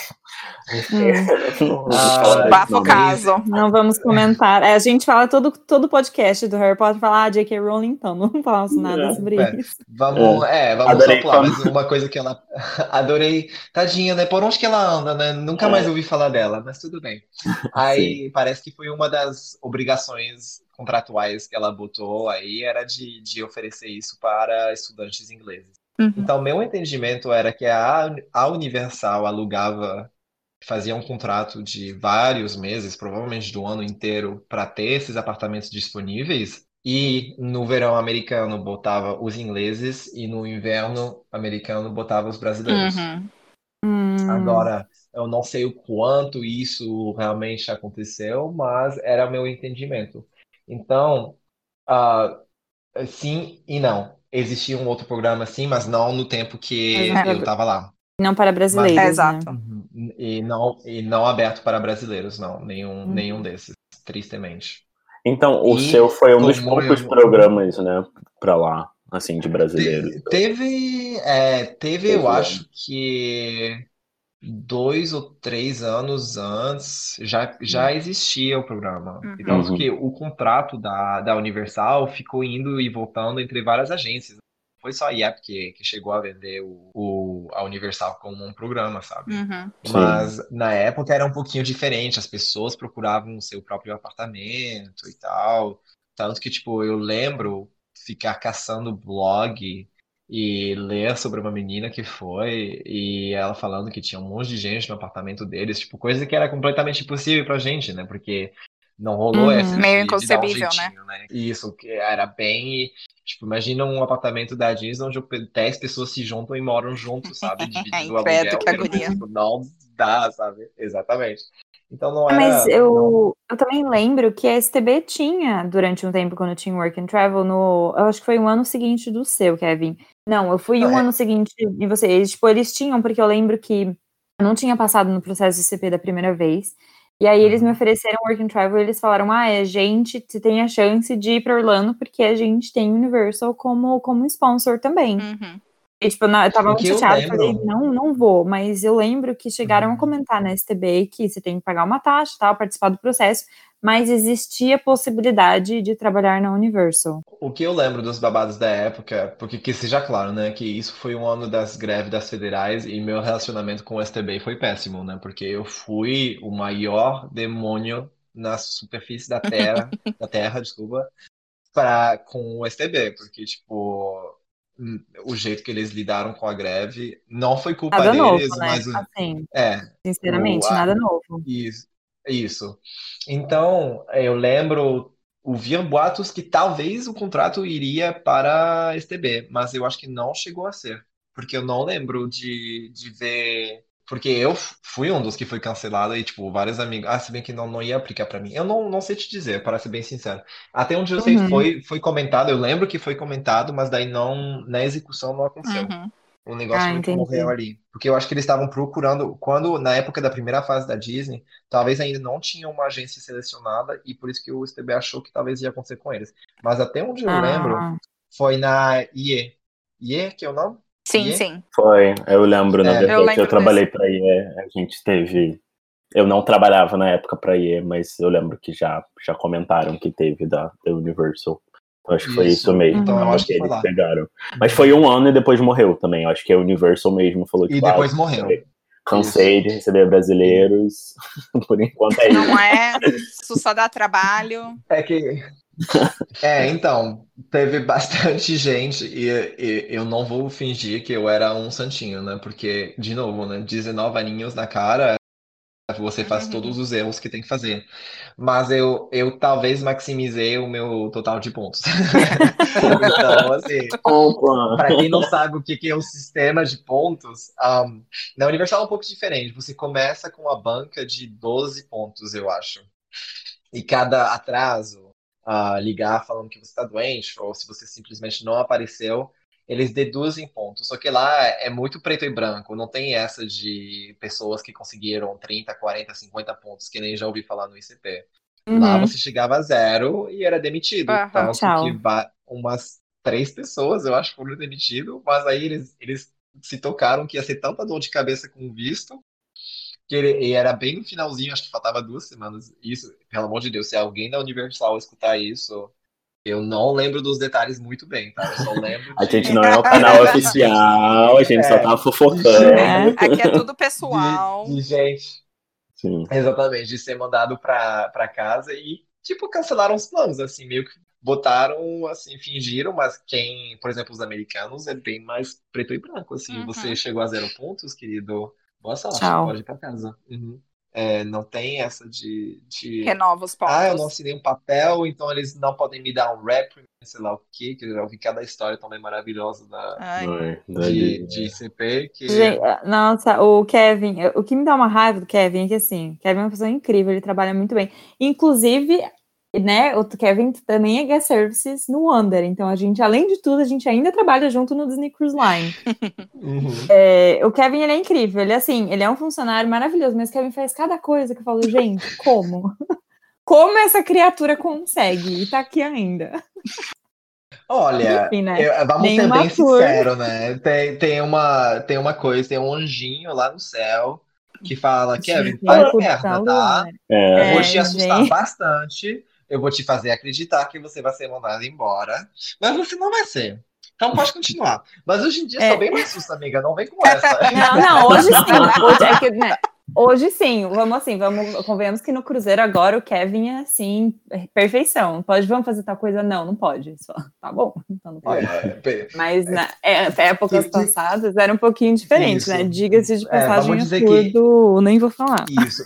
Hum. *laughs* Ah, Bafo caso. Não vamos comentar. É, a gente fala todo todo podcast do Harry Potter, fala ah, J.K. Rowling, então não falamos nada É, sobre é. isso. Vamos, é, vamos Adorei só quando- mas uma coisa que ela *laughs* adorei, tadinha, né? Por onde que ela anda, né? Nunca É. mais ouvi falar dela, mas tudo bem. Aí parece que foi uma das obrigações contratuais que ela botou aí, era de, de oferecer isso para estudantes ingleses. Uhum. Então, meu entendimento era que a, a Universal alugava, fazia um contrato de vários meses, provavelmente do ano inteiro, para ter esses apartamentos disponíveis. E no verão americano botava os ingleses e no inverno americano botava os brasileiros. Uhum. Hum, Agora, eu não sei o quanto isso realmente aconteceu, mas era meu entendimento. Então, ah, sim e não. Existia um outro programa sim, mas não no tempo que Mas não eu estava lá. não para brasileiros, É, né? exato. Uhum. E não, e não aberto para brasileiros, não. Nenhum, Uhum. nenhum desses, tristemente. Então, o E seu foi um dos poucos eu- programas, né, pra lá, assim, de brasileiros. Te- Teve, é, teve, eu Teve, acho que dois ou três anos antes já, já existia o programa. Uhum. Então, Uhum. porque o contrato da, da Universal ficou indo e voltando entre várias agências. Não foi só a IEP que, que chegou a vender o, o- a Universal como um programa, sabe? Uhum. Sim. Mas na época era um pouquinho diferente, as pessoas procuravam o seu próprio apartamento e tal. Tanto que, tipo, eu lembro ficar caçando blog e ler sobre uma menina que foi e ela falando que tinha um monte de gente no apartamento deles, tipo, coisa que era completamente impossível pra gente, né? Porque não rolou Uhum. essa Meio de, de dar um inconcebível, né? jeitinho, né? Isso, que era bem. Tipo, imagina um apartamento da Disney onde 10 pessoas se juntam e moram juntos, sabe? *laughs* Dividindo o Credo, aluguel. que agonia. tipo, não dá, sabe? Exatamente. Então não É, era. Mas não- eu, eu também lembro que a STB tinha, durante um tempo, quando eu tinha Work and Travel, no, eu acho que foi um ano seguinte do seu, Kevin. Não, eu fui Não, um é- ano seguinte de você. Eles, tipo, eles tinham, porque eu lembro que eu não tinha passado no processo de CP da primeira vez. E aí eles me Uhum. ofereceram Work and Travel e eles falaram, ah, a gente você tem a chance de ir para Orlando porque a gente tem Universal como, como sponsor também. Uhum. E, tipo, eu tava muito que eu chateada, falei, não, não vou. Mas eu lembro que chegaram a Uhum. comentar na STB que você tem que pagar uma taxa, tal, participar do processo, mas existia possibilidade de trabalhar na Universal. O que eu lembro dos babados da época, porque que seja claro, né, que isso foi um ano das greves das federais e meu relacionamento com o STB foi péssimo, né, porque eu fui o maior demônio na superfície da Terra, *laughs* da Terra, desculpa, para com o STB, porque tipo o jeito que eles lidaram com a greve não foi culpa Nada novo, deles, né? mas Assim, é, sinceramente, O- a- nada novo. isso, isso. Então, eu lembro ouvir boatos que talvez o contrato iria para a STB, mas eu acho que não chegou a ser, porque eu não lembro de, de ver. Porque eu fui um dos que foi cancelado e, tipo, vários amigos. Ah, se bem que não, não ia aplicar para mim. Eu não, não sei te dizer, para ser bem sincero. Até onde eu sei, Uhum. foi, foi comentado, eu lembro que foi comentado, mas daí não, na execução não aconteceu. Uhum. O negócio Ah, entendi. morreu ali. Porque eu acho que eles estavam procurando, quando, na época da primeira fase da Disney, talvez ainda não tinha uma agência selecionada e por isso que o STB achou que talvez ia acontecer com eles. Mas até onde eu lembro, Ah, foi na IE. IE, que é o nome? Sim, E? sim. Foi, eu lembro, na É. Eu verdade, lembro eu trabalhei pra IE, a gente teve. Eu não trabalhava na época pra IE, mas eu lembro que já, já comentaram que teve da, da Universal. Então acho que foi Isso. isso mesmo. Então eu Uhum. acho que eles lá. pegaram. Mas foi um ano e depois morreu também. Eu acho que a Universal mesmo falou que E depois morreu. Cansei de receber brasileiros. *laughs* Por enquanto é isso. Não é? Isso só dá trabalho. É que. *laughs* É, então, teve bastante *laughs* gente e, e eu não vou fingir que eu era um santinho, né? Porque, de novo, né? 19 aninhos na cara, você faz Uhum. todos os erros que tem que fazer. Mas eu, eu talvez maximizei o meu total de pontos. *laughs* Então, assim, para quem não sabe o que que é o sistema de pontos, um, na Universal é um pouco diferente. Você começa com a banca de 12 pontos, eu acho. E cada atraso, ah, ligar falando que você está doente, ou se você simplesmente não apareceu, eles deduzem pontos. Só que lá é muito preto e branco, não tem essa de pessoas que conseguiram 30, 40, 50 pontos, que nem já ouvi falar no ICP. Lá uhum. você chegava a zero e era demitido. Aham. Tanto Tchau. que va- umas três pessoas, eu acho, foram demitidos, mas aí eles, eles se tocaram que ia ser tanta dor de cabeça com o visto, que ele, e era bem no finalzinho, acho que faltava duas semanas. Isso, pelo amor de Deus, se alguém da Universal escutar isso, eu não lembro dos detalhes muito bem, tá? Eu só *laughs* lembro A gente não é o canal *laughs* oficial, a gente só É. tá fofocando. É. Aqui é tudo pessoal. de, de gente Sim. Exatamente, de ser mandado pra, pra casa e, tipo, cancelaram os planos, assim, meio que botaram, assim, fingiram, mas quem, por exemplo, os americanos é bem mais preto e branco, assim, Uhum. você chegou a zero pontos, querido, boa sorte, Tchau. pode ir pra casa. Uhum. É, não tem essa de, de, Renova os pontos. ah, eu não assinei um papel, então eles não podem me dar um reprimand, sei lá o quê, que eu já ouvi cada história também maravilhosa da, Ai, de, de ICP, que... Gente, nossa, o Kevin, o que me dá uma raiva do Kevin é que assim, o Kevin é uma pessoa incrível, ele trabalha muito bem. Inclusive, né, o Kevin também é guest services no Wonder, então a gente, além de tudo, a gente ainda trabalha junto no Disney Cruise Line. Uhum. É, o Kevin, ele é incrível, ele assim, ele é um funcionário maravilhoso, mas o Kevin faz cada coisa que eu falo, gente, como? *laughs* Como essa criatura consegue? E tá aqui ainda. Olha, Enfim, né? eu- vamos Nem ser bem sinceros, né? Tem, tem, uma, tem uma coisa, tem um anjinho lá no céu que fala, Kevin, faz merda, tá? Luna. É, Eu vou É, te assustar gente. bastante, eu vou te fazer acreditar que você vai ser mandado embora, mas você não vai ser. Então pode continuar. Mas hoje em dia É. sou bem mais susto, amiga, não vem com *laughs* essa. Não, não, hoje sim. *laughs* Hoje, é que, né, hoje sim, vamos assim, vamos, convenhamos que no Cruzeiro agora o Kevin é assim, é perfeição. Pode, vamos fazer tal coisa? Não, não pode. Só, tá bom, então não pode. É, pe- Mas na, é, até épocas Que- passadas era um pouquinho diferente, Isso. né? Diga-se de É, passagem, vamos dizer a tour que- nem vou falar. Isso.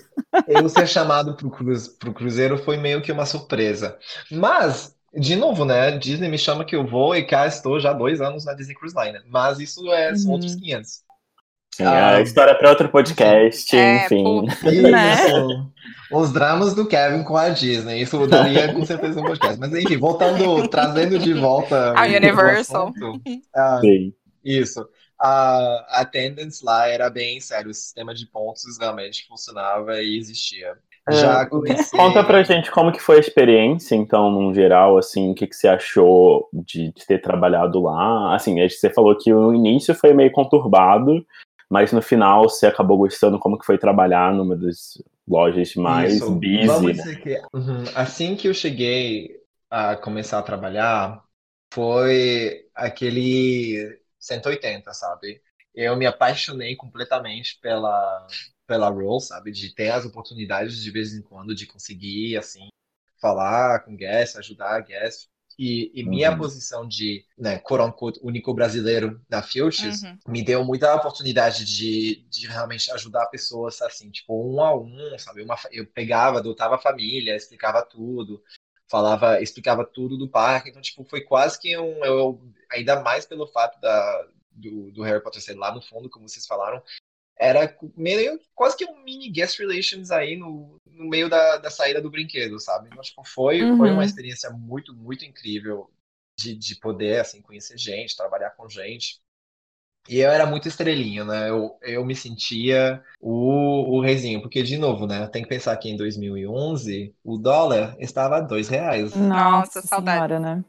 Eu ser chamado pro, cruz, pro Cruzeiro foi meio que uma surpresa. Mas, de novo, né? Disney me chama que eu vou e cá estou já há dois anos na Disney Cruise Line. Mas isso é, são Uhum. outros 500. Sim, Ah, a história para outro podcast, É, enfim. *laughs* Né? Isso. Os dramas do Kevin com a Disney. Isso daria com certeza um podcast. Mas enfim, voltando, trazendo de volta A Universal. assunto. *laughs* Ah, Sim. isso. A attendance lá era bem sério. O sistema de pontos realmente funcionava e existia. Já É, comecei. Conta pra gente como que foi a experiência, então, num geral, assim, o que, que você achou de, de ter trabalhado lá? Assim, você falou que o início foi meio conturbado, mas no final você acabou gostando como que foi trabalhar numa das lojas mais Isso. busy, Vamos né? que Uhum. assim que eu cheguei a começar a trabalhar, foi aquele 180, sabe? Eu me apaixonei completamente pela pela role, sabe? De ter as oportunidades de vez em quando de conseguir assim falar com guest, ajudar guest. E, e minha Uhum. posição de, né, quote único brasileiro na Futures Uhum. me deu muita oportunidade de, de realmente ajudar pessoas assim, tipo, um a um, sabe? Uma, eu pegava, adotava a família, explicava tudo, falava, explicava tudo do parque, então, tipo, foi quase que um, eu, ainda mais pelo fato da, do, do Harry Potter ser lá no fundo, como vocês falaram, era meio, quase que um mini guest relations aí no, no meio da, da saída do brinquedo, sabe? Então, tipo, foi, foi Uhum. uma experiência muito, muito incrível de, de poder, assim, conhecer gente, trabalhar com gente. E eu era muito estrelinho, né? Eu, eu me sentia o, o reizinho, porque, de novo, né? Tem que pensar que em 2011 o dólar estava a dois reais. Nossa, Nossa saudade. senhora, né?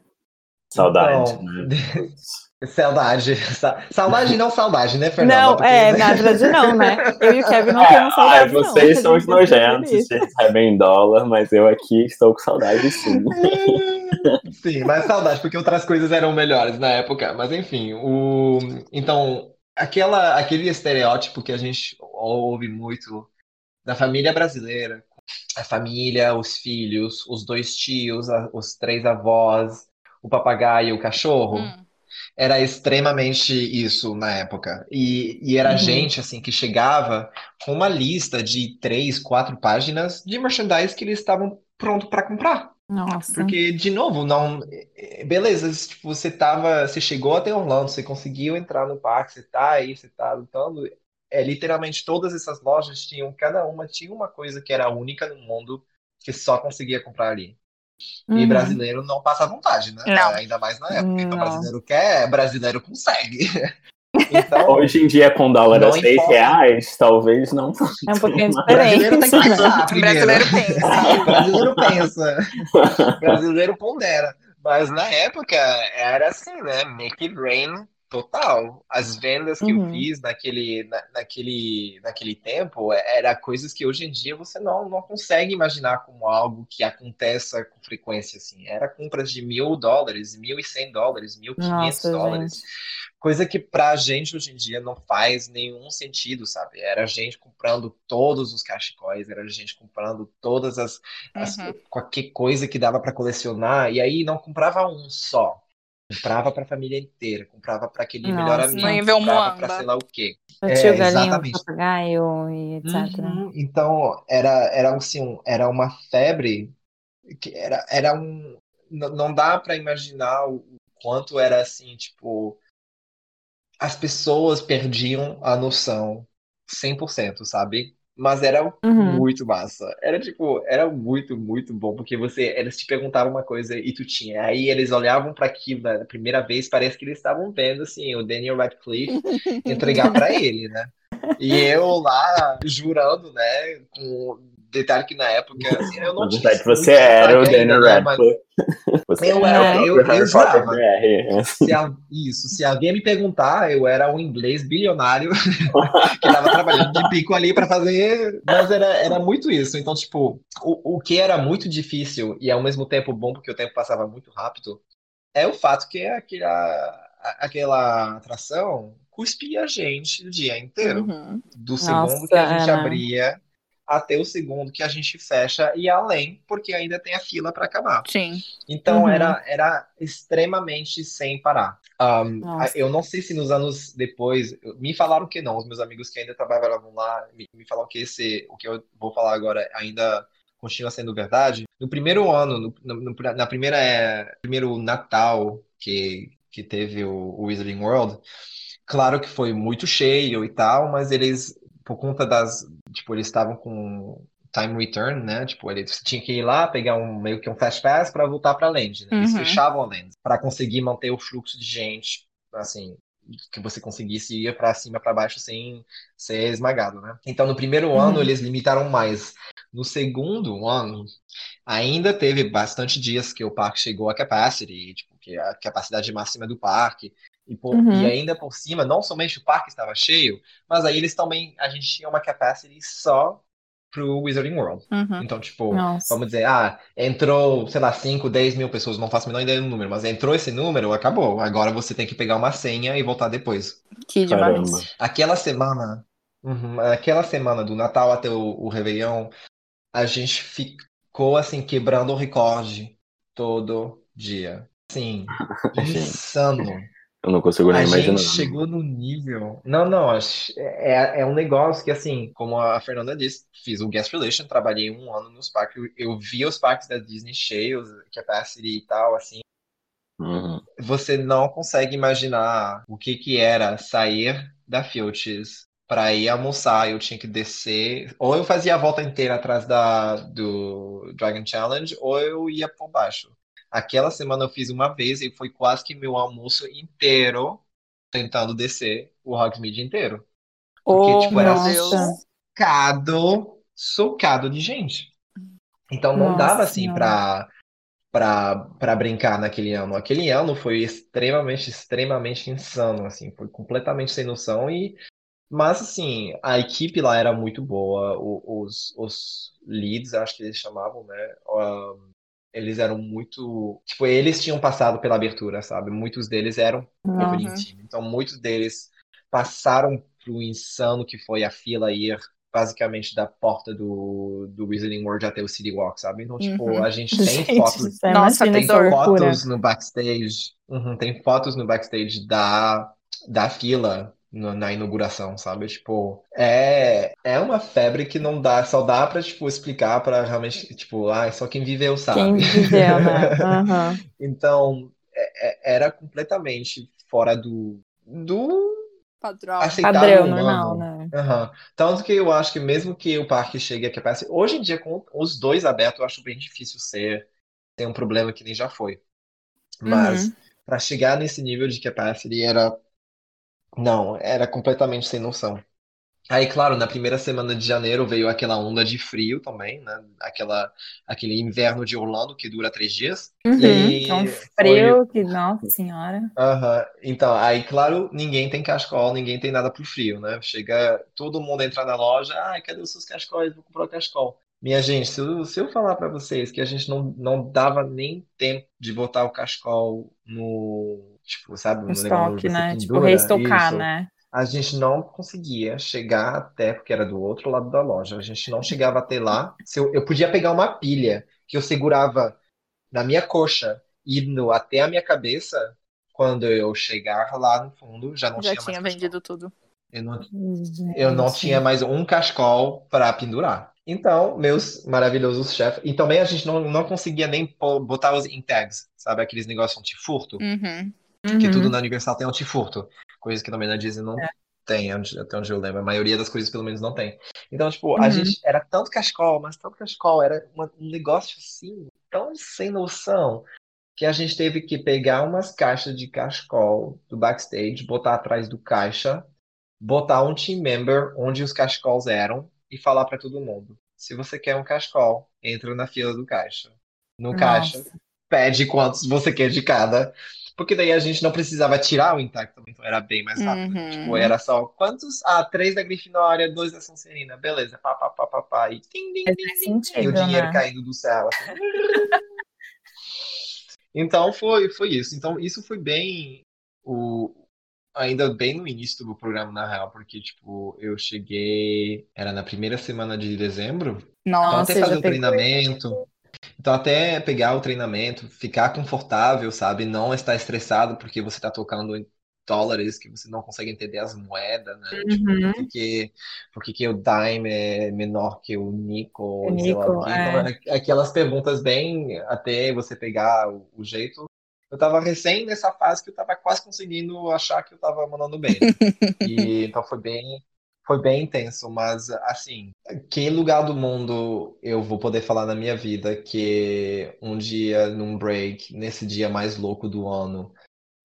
Saudade, Então, né? *laughs* Saudade. Sa- Saudade não saudade, né, Fernanda? Não, Porque, é, né? *laughs* na verdade não, né? Eu e o Kevin não Ah, temos saudade, não. vocês são os nojentos, vocês recebem em dólar, mas eu aqui estou com saudade sim. *laughs* Sim, mas saudade, porque outras coisas eram melhores na época. Mas enfim, o... então, aquela, aquele estereótipo que a gente ouve muito da família brasileira, a família, os filhos, os dois tios, a- os três avós, o papagaio e o cachorro, Hum. Era extremamente isso na época. E, e era Uhum. gente assim que chegava com uma lista de três, quatro páginas de merchandise que eles estavam pronto para comprar. Nossa. Porque, de novo, não. Beleza, tipo, você tava. Você chegou até Orlando, você conseguiu entrar no parque, você tá aí, você tá lutando. É, literalmente todas essas lojas tinham, cada uma tinha uma coisa que era única no mundo, que só conseguia comprar ali. E Uhum. brasileiro não passa vontade, né? Não. Ainda mais na época. Então, Não. brasileiro quer, brasileiro consegue. *laughs* Então, Hoje em dia, com dólar a Não 6 importa. reais, talvez não. É um pouquinho o brasileiro tem que diferente. né? pensar brasileiro pensa. *laughs* O brasileiro pensa. O *laughs* brasileiro pondera. Mas na época era assim, né? Make it rain total. As vendas que eu Uhum. fiz naquele, na- naquele, naquele tempo era coisas que hoje em dia você não, não consegue imaginar como algo que aconteça com frequência, assim. Era compras de mil dólares, mil e cem dólares, mil e quinhentos dólares. gente. Coisa que pra gente hoje em dia não faz nenhum sentido, sabe? Era gente comprando todos os cachecóis, era gente comprando todas as, as- Uhum. qualquer coisa que dava pra colecionar, e aí não comprava um só. Comprava pra família inteira, comprava pra aquele melhor Nossa. amigo, Nível comprava pra Muamba. sei lá o quê. É, tio exatamente. papagaio e etc. Uhum. Então, era, era assim, um- era uma febre que era, era um. Não dá pra imaginar o o quanto era assim, tipo, as pessoas perdiam a noção 100%, sabe? Mas era Uhum. muito massa. Era tipo, era muito, muito bom, porque você, eles te perguntavam uma coisa e tu tinha. Aí eles olhavam para aquilo na primeira vez, parece que eles estavam vendo assim, o Daniel Radcliffe entregar para *laughs* ele, né? E eu lá jurando, né, com detalhe que na época assim, eu não Na *laughs* tinha verdade, você era o Daniel né, Radcliffe. *laughs* Eu era eu- eu Harry Potter jurava. BR. se a- isso, se alguém me perguntar, eu era um inglês bilionário *laughs* que estava trabalhando de pico ali para fazer, mas era, era muito isso. Então, tipo, o, o que era muito difícil e ao mesmo tempo bom porque o tempo passava muito rápido é o fato que aquela, aquela atração cuspia a gente o dia inteiro. Uhum. Do segundo Nossa, que a gente Ana. abria até o segundo que a gente fecha e além, porque ainda tem a fila para acabar. Sim. Então Uhum. era, era extremamente sem parar. Um, eu não sei se nos anos depois, me falaram que não, os meus amigos que ainda trabalhavam lá me, me falaram que esse, o que eu vou falar agora ainda continua sendo verdade. No primeiro ano, no, no- no- na primeira, é, primeiro Natal que, que teve o, o Wizarding World, claro que foi muito cheio e tal, mas eles, por conta das, tipo, eles estavam com time return, né? Tipo, ele tinha que ir lá, pegar um meio que um fast pass para voltar para land, né? Eles Uhum. fechavam a land para conseguir manter o fluxo de gente, assim, que você conseguisse ir para cima, para baixo sem ser esmagado, né? Então, no primeiro Uhum. ano eles limitaram mais. No segundo ano, ainda teve bastante dias que o parque chegou a capacity, tipo, que a capacidade máxima do parque. E, por- Uhum. e ainda por cima, não somente o parque estava cheio, mas aí eles também, a gente tinha uma capacity só pro Wizarding World. Uhum. Então, tipo, Nossa. vamos dizer, ah, entrou, sei lá, 5, 10 mil pessoas, não faço a menor ideia do número, mas entrou esse número, acabou. Agora você tem que pegar uma senha e voltar depois. Que demais. Caramba. Aquela semana, uhum, aquela semana do Natal até o, o Réveillon, a gente ficou, assim, quebrando o recorde todo dia. Assim, *laughs* insano. Eu não consigo nem A imaginar. gente chegou no nível. Não, não, é, é um negócio que, assim, como a Fernanda disse, fiz o guest relation, trabalhei um ano nos parques, eu, eu vi os parques da Disney cheios, capacity e tal, assim. Uhum. Você não consegue imaginar o que que era sair da Filches para ir almoçar. Eu tinha que descer, ou eu fazia a volta inteira atrás da, do Dragon Challenge, ou eu ia por baixo. Aquela semana eu fiz uma vez e foi quase que meu almoço inteiro tentando descer o Hogsmeade inteiro. Porque, Oh, tipo, era socado, socado de gente. Então não Nossa dava assim pra, pra brincar naquele ano. Aquele ano foi extremamente, extremamente insano, assim, foi completamente sem noção e mas assim, a equipe lá era muito boa, os, os leads, acho que eles chamavam, né? um, eles eram muito, tipo, eles tinham passado pela abertura, sabe? Muitos deles eram team. Então, muitos deles passaram pro insano que foi a fila ir basicamente da porta do, do Wizarding World até o City Walk, sabe? Então, tipo, Uhum. a gente *laughs* tem Gente, fotos, você Nossa, tem fotos no backstage, uhum, tem fotos no backstage da, da fila na inauguração, sabe? Tipo, é, é uma febre que não dá, só dá pra, tipo, explicar pra realmente, tipo, ah, só quem viveu Quem sabe. viveu, né? *laughs* Aham. Então, é- é- era completamente fora do, do Padrão. aceitável Padrão, normal, né? Aham. Tanto que eu acho que mesmo que o parque chegue a capacity, hoje em dia com os dois abertos, eu acho bem difícil ser ter um problema que nem já foi. Mas Uhum. para chegar nesse nível de capacity era não, era completamente sem noção. Aí, claro, na primeira semana de janeiro veio aquela onda de frio também, né? Aquela, aquele inverno de Orlando que dura três dias. Uhum, E é um foi- frio que, nossa senhora. Aham. Então, aí, claro, ninguém tem cachecol, ninguém tem nada pro frio, né? Chega, todo mundo entra na loja, ai, cadê os seus cachecóis? Vou comprar o cachecol. Minha gente, se eu, se eu falar pra vocês que a gente não, não dava nem tempo de botar o cachecol no, tipo, sabe, O no negócio onde estoque, né? Tipo, reestocar, isso, né? a gente não conseguia chegar até, porque era do outro lado da loja, a gente não chegava até lá. Se eu, eu podia pegar uma pilha que eu segurava na minha coxa, indo até a minha cabeça, quando eu chegar lá no fundo, já não Já tinha mais tinha cachecol. vendido tudo. Eu não, eu não tinha mais um cachecol para pendurar. Então, meus maravilhosos chefes. E também a gente não, não conseguia nem botar os in tags, sabe? Aqueles negócios anti-furto. Uhum. Que Uhum. tudo na Universal tem anti-furto. Coisa que também na Disney não tem, onde- até onde eu lembro. A maioria das coisas, pelo menos, não tem. Então, tipo, a Uhum. gente era tanto cachecol, mas tanto cachecol, era uma- um negócio assim, tão sem noção, que a gente teve que pegar umas caixas de cachecol do backstage, botar atrás do caixa, botar um team member onde os cachecols eram e falar pra todo mundo: se você quer um cachecol, entra na fila do caixa. No caixa, Nossa. pede quantos você quer de cada. Porque daí a gente não precisava tirar o intacto então era bem mais rápido. Uhum. Tipo, era só quantos? Ah, três da Grifinória, dois da Sonserina. Beleza, pá, pá, pá, pá, pá. E, tim, tim, tim, tim, e o sentido, dinheiro né? caindo do céu. assim. *laughs* Então foi, foi isso. Então isso foi bem o ainda bem no início do programa na real, porque tipo, eu cheguei, era na primeira semana de dezembro, então Nossa, até Nossa, fazer o treinamento, então até pegar o treinamento, ficar confortável, sabe? Não estar estressado porque você tá tocando em dólares que você não consegue entender as moedas, né? Tipo, Uhum. por que que, por que o dime é menor que o nickel, O nickel, é. Então, é aquelas perguntas bem até você pegar o, o jeito. Eu tava recém nessa fase que eu tava quase conseguindo achar que eu tava mandando bem. *laughs* E então foi bem, foi bem intenso, mas assim, que lugar do mundo eu vou poder falar na minha vida que um dia num break, nesse dia mais louco do ano,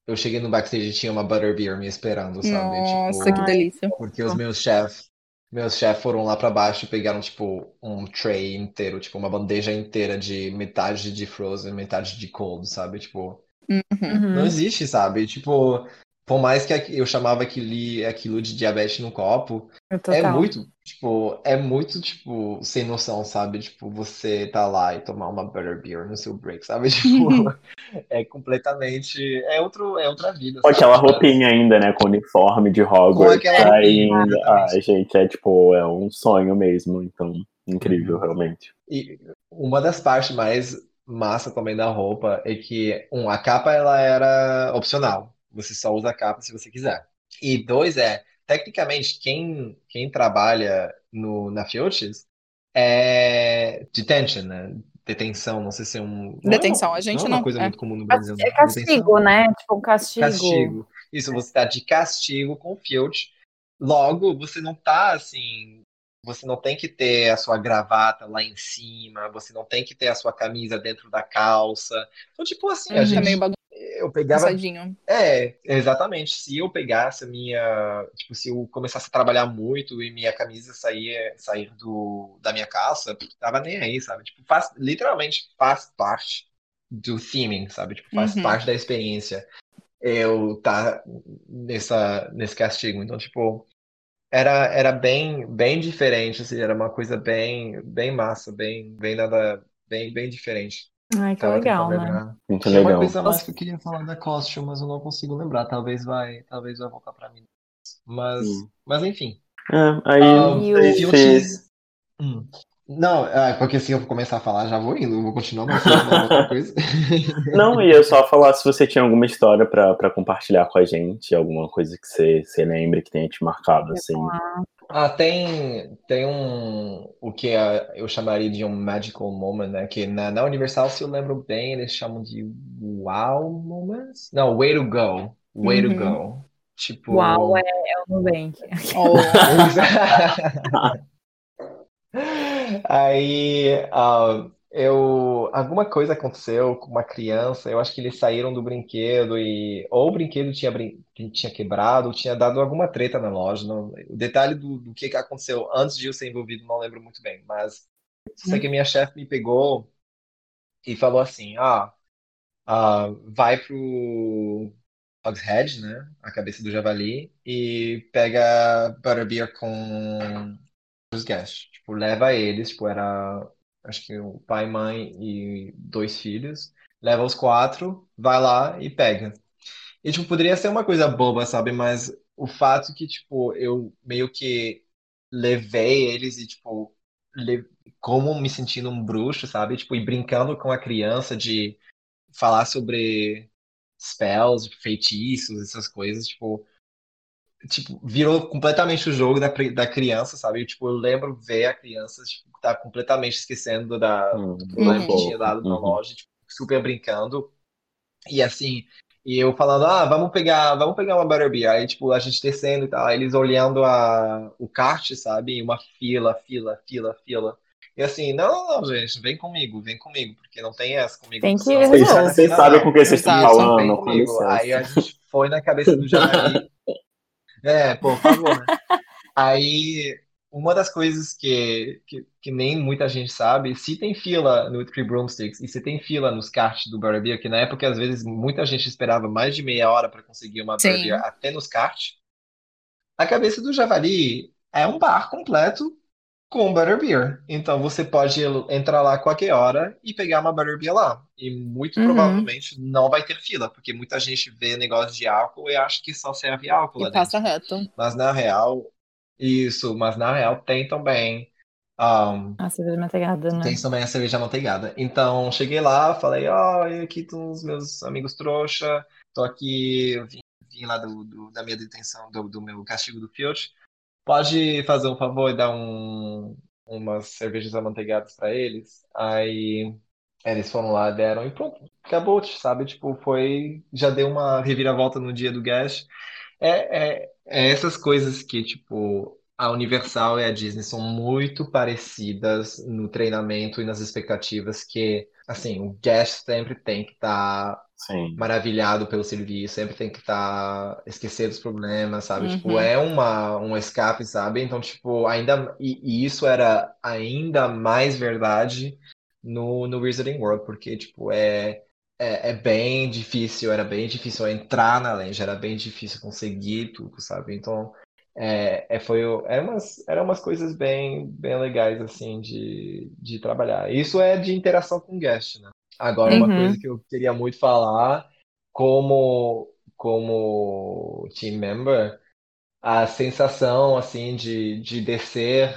eu cheguei no backstage e tinha uma butterbeer me esperando, sabe? Nossa, Tipo, que delícia. porque os meus chefs, meus chefs foram lá pra baixo e pegaram tipo um tray inteiro, tipo uma bandeja inteira de metade de frozen, metade de cold, sabe? Tipo, Uhum. não Uhum. existe, sabe? Tipo, por mais que eu chamava aquilo, aquilo de diabetes no copo, é Total. muito, tipo, é muito, tipo, sem noção, sabe? Tipo, você tá lá e tomar uma butterbeer no seu break, sabe? *laughs* Tipo, *laughs* é completamente, é outro, é outra vida, sabe? aquela roupinha ainda, né? Com o uniforme de Hogwarts aquela roupinha, ainda. Exatamente. gente, é tipo, é um sonho mesmo. Então, incrível, Uhum. realmente. E uma das partes mais massa também da roupa é que, um, a capa ela era opcional. Você só usa a capa se você quiser. E dois é, tecnicamente, quem, quem trabalha no, na Fiocchi é detention, né? Detenção, não sei se é um. é Detenção, uma- a gente não é uma não- coisa é. muito comum no Brasil, É né? Detenção. castigo, né? Tipo um castigo. Castigo. Isso, você tá de castigo com o Field. Logo, você não tá assim. Você não tem que ter a sua gravata lá em cima, você não tem que ter a sua camisa dentro da calça. Então, tipo assim, a Tá gente. meio Eu pegava. É, exatamente. Se eu pegasse a minha. Tipo, se eu começasse a trabalhar muito e minha camisa sair, sair do, da minha calça, tava nem aí, sabe? Tipo, faz, literalmente faz parte do theming, sabe? Tipo, faz Uhum. parte da experiência eu tá nessa, nesse castigo. Então, tipo, era, era bem, bem diferente, assim, era uma coisa bem, bem massa, bem, bem nada, bem, bem diferente. Ai, que Tava legal, né? lembrar. Muito Tinha uma legal. coisa a mais que eu queria falar da costume, mas eu não consigo lembrar. Talvez vai, talvez vai voltar pra mim. Mas, Hum. mas enfim. É, aí, Ah, E o- esse- Fields- Hum. Não, é, porque se eu começar a falar, já vou indo, eu vou continuar, mas eu falar outra *laughs* coisa. Não, ia só falar se você tinha alguma história pra, pra compartilhar com a gente, alguma coisa que você, você lembre que tenha te marcado, assim. Ah, tem, tem um, o que é- eu chamaria de um magical moment, né? Que na, na Universal, se eu lembro bem, eles chamam de wow moments? Não, way to go. Way to Uhum. go. Tipo. Uau, é, é o Nubank. Oh, *laughs* *laughs* Aí, ah, eu alguma coisa aconteceu com uma criança, eu acho que eles saíram do brinquedo e ou o brinquedo tinha, brin... tinha quebrado, ou tinha dado alguma treta na loja. Não... O detalhe do, do que que aconteceu antes de eu ser envolvido não lembro muito bem, mas sei que minha chefe me pegou e falou assim: ah, ah, vai pro Hogshead, né? A cabeça do javali, e pega Butterbeer com os guests. Tipo, leva eles, tipo, era acho que o pai, mãe e dois filhos. Leva os quatro, vai lá e pega. E, tipo, poderia ser uma coisa boba, sabe? Mas o fato que, tipo, eu meio que levei eles e, tipo, le... como me sentindo um bruxo, sabe? Tipo, e brincando com a criança de falar sobre spells, feitiços, essas coisas, tipo, tipo, virou completamente o jogo da, da criança, sabe? Eu, tipo, eu lembro ver a criança, tipo, tá completamente esquecendo da, uhum. do problema que tinha dado na uhum. loja, tipo, super brincando. E assim, e eu falando, ah, vamos pegar, vamos pegar uma Butterbeer. Aí, tipo, a gente descendo e tal, eles olhando a, o kart, sabe? Uma fila, fila, fila, fila. E assim, não, não, gente, vem comigo, vem comigo, porque não tem essa comigo. Tem que Vocês, vocês sabem com o que vocês estão falando. Comigo. Aí a gente foi na cabeça do Jair. *laughs* é, por favor, né? Aí, uma das coisas que, que, que, nem muita gente sabe, se tem fila no Three Broomsticks e se tem fila nos karts do Butterbeer, que na época, às vezes, muita gente esperava mais de meia hora para conseguir uma Butterbeer até nos karts, a cabeça do Javali é um bar completo com Butterbeer. Então você pode entrar lá qualquer hora e pegar uma Butterbeer lá. E muito uhum. provavelmente não vai ter fila, porque muita gente vê negócio de álcool e acha que só serve álcool e passa dentro. reto. Mas na real, isso, mas na real tem também. Um, a cerveja manteigada, né? Tem também a cerveja manteigada. Então, cheguei lá, falei, ó, oh, aqui estão os meus amigos trouxa, tô aqui, vim, vim lá do, do, da minha detenção, do, do meu castigo do Fiat. Pode fazer um favor e dar um, umas cervejas amanteigadas para eles? Aí eles foram lá, deram e pronto, acabou, sabe? Tipo, foi. Já deu uma reviravolta no dia do Gash. É, é, é essas coisas que, tipo, a Universal e a Disney são muito parecidas no treinamento e nas expectativas que, assim, o guest sempre tem que estar tá Sim. maravilhado pelo serviço, sempre tem que estar tá, esquecer dos problemas, sabe? Tipo, uhum. Tipo, é uma um escape, sabe? Então, tipo, ainda e, e, isso era ainda mais verdade no no Wizarding World, porque tipo, é é, é bem difícil, era bem difícil entrar na Lange, era bem difícil conseguir tudo, sabe? Então, é, é, foi, eram umas, eram umas coisas bem, bem legais, assim, de, de trabalhar. Isso é de interação com o guest, né? Agora, uma coisa uhum. que eu queria muito falar, como, como team member, a sensação, assim, de, de descer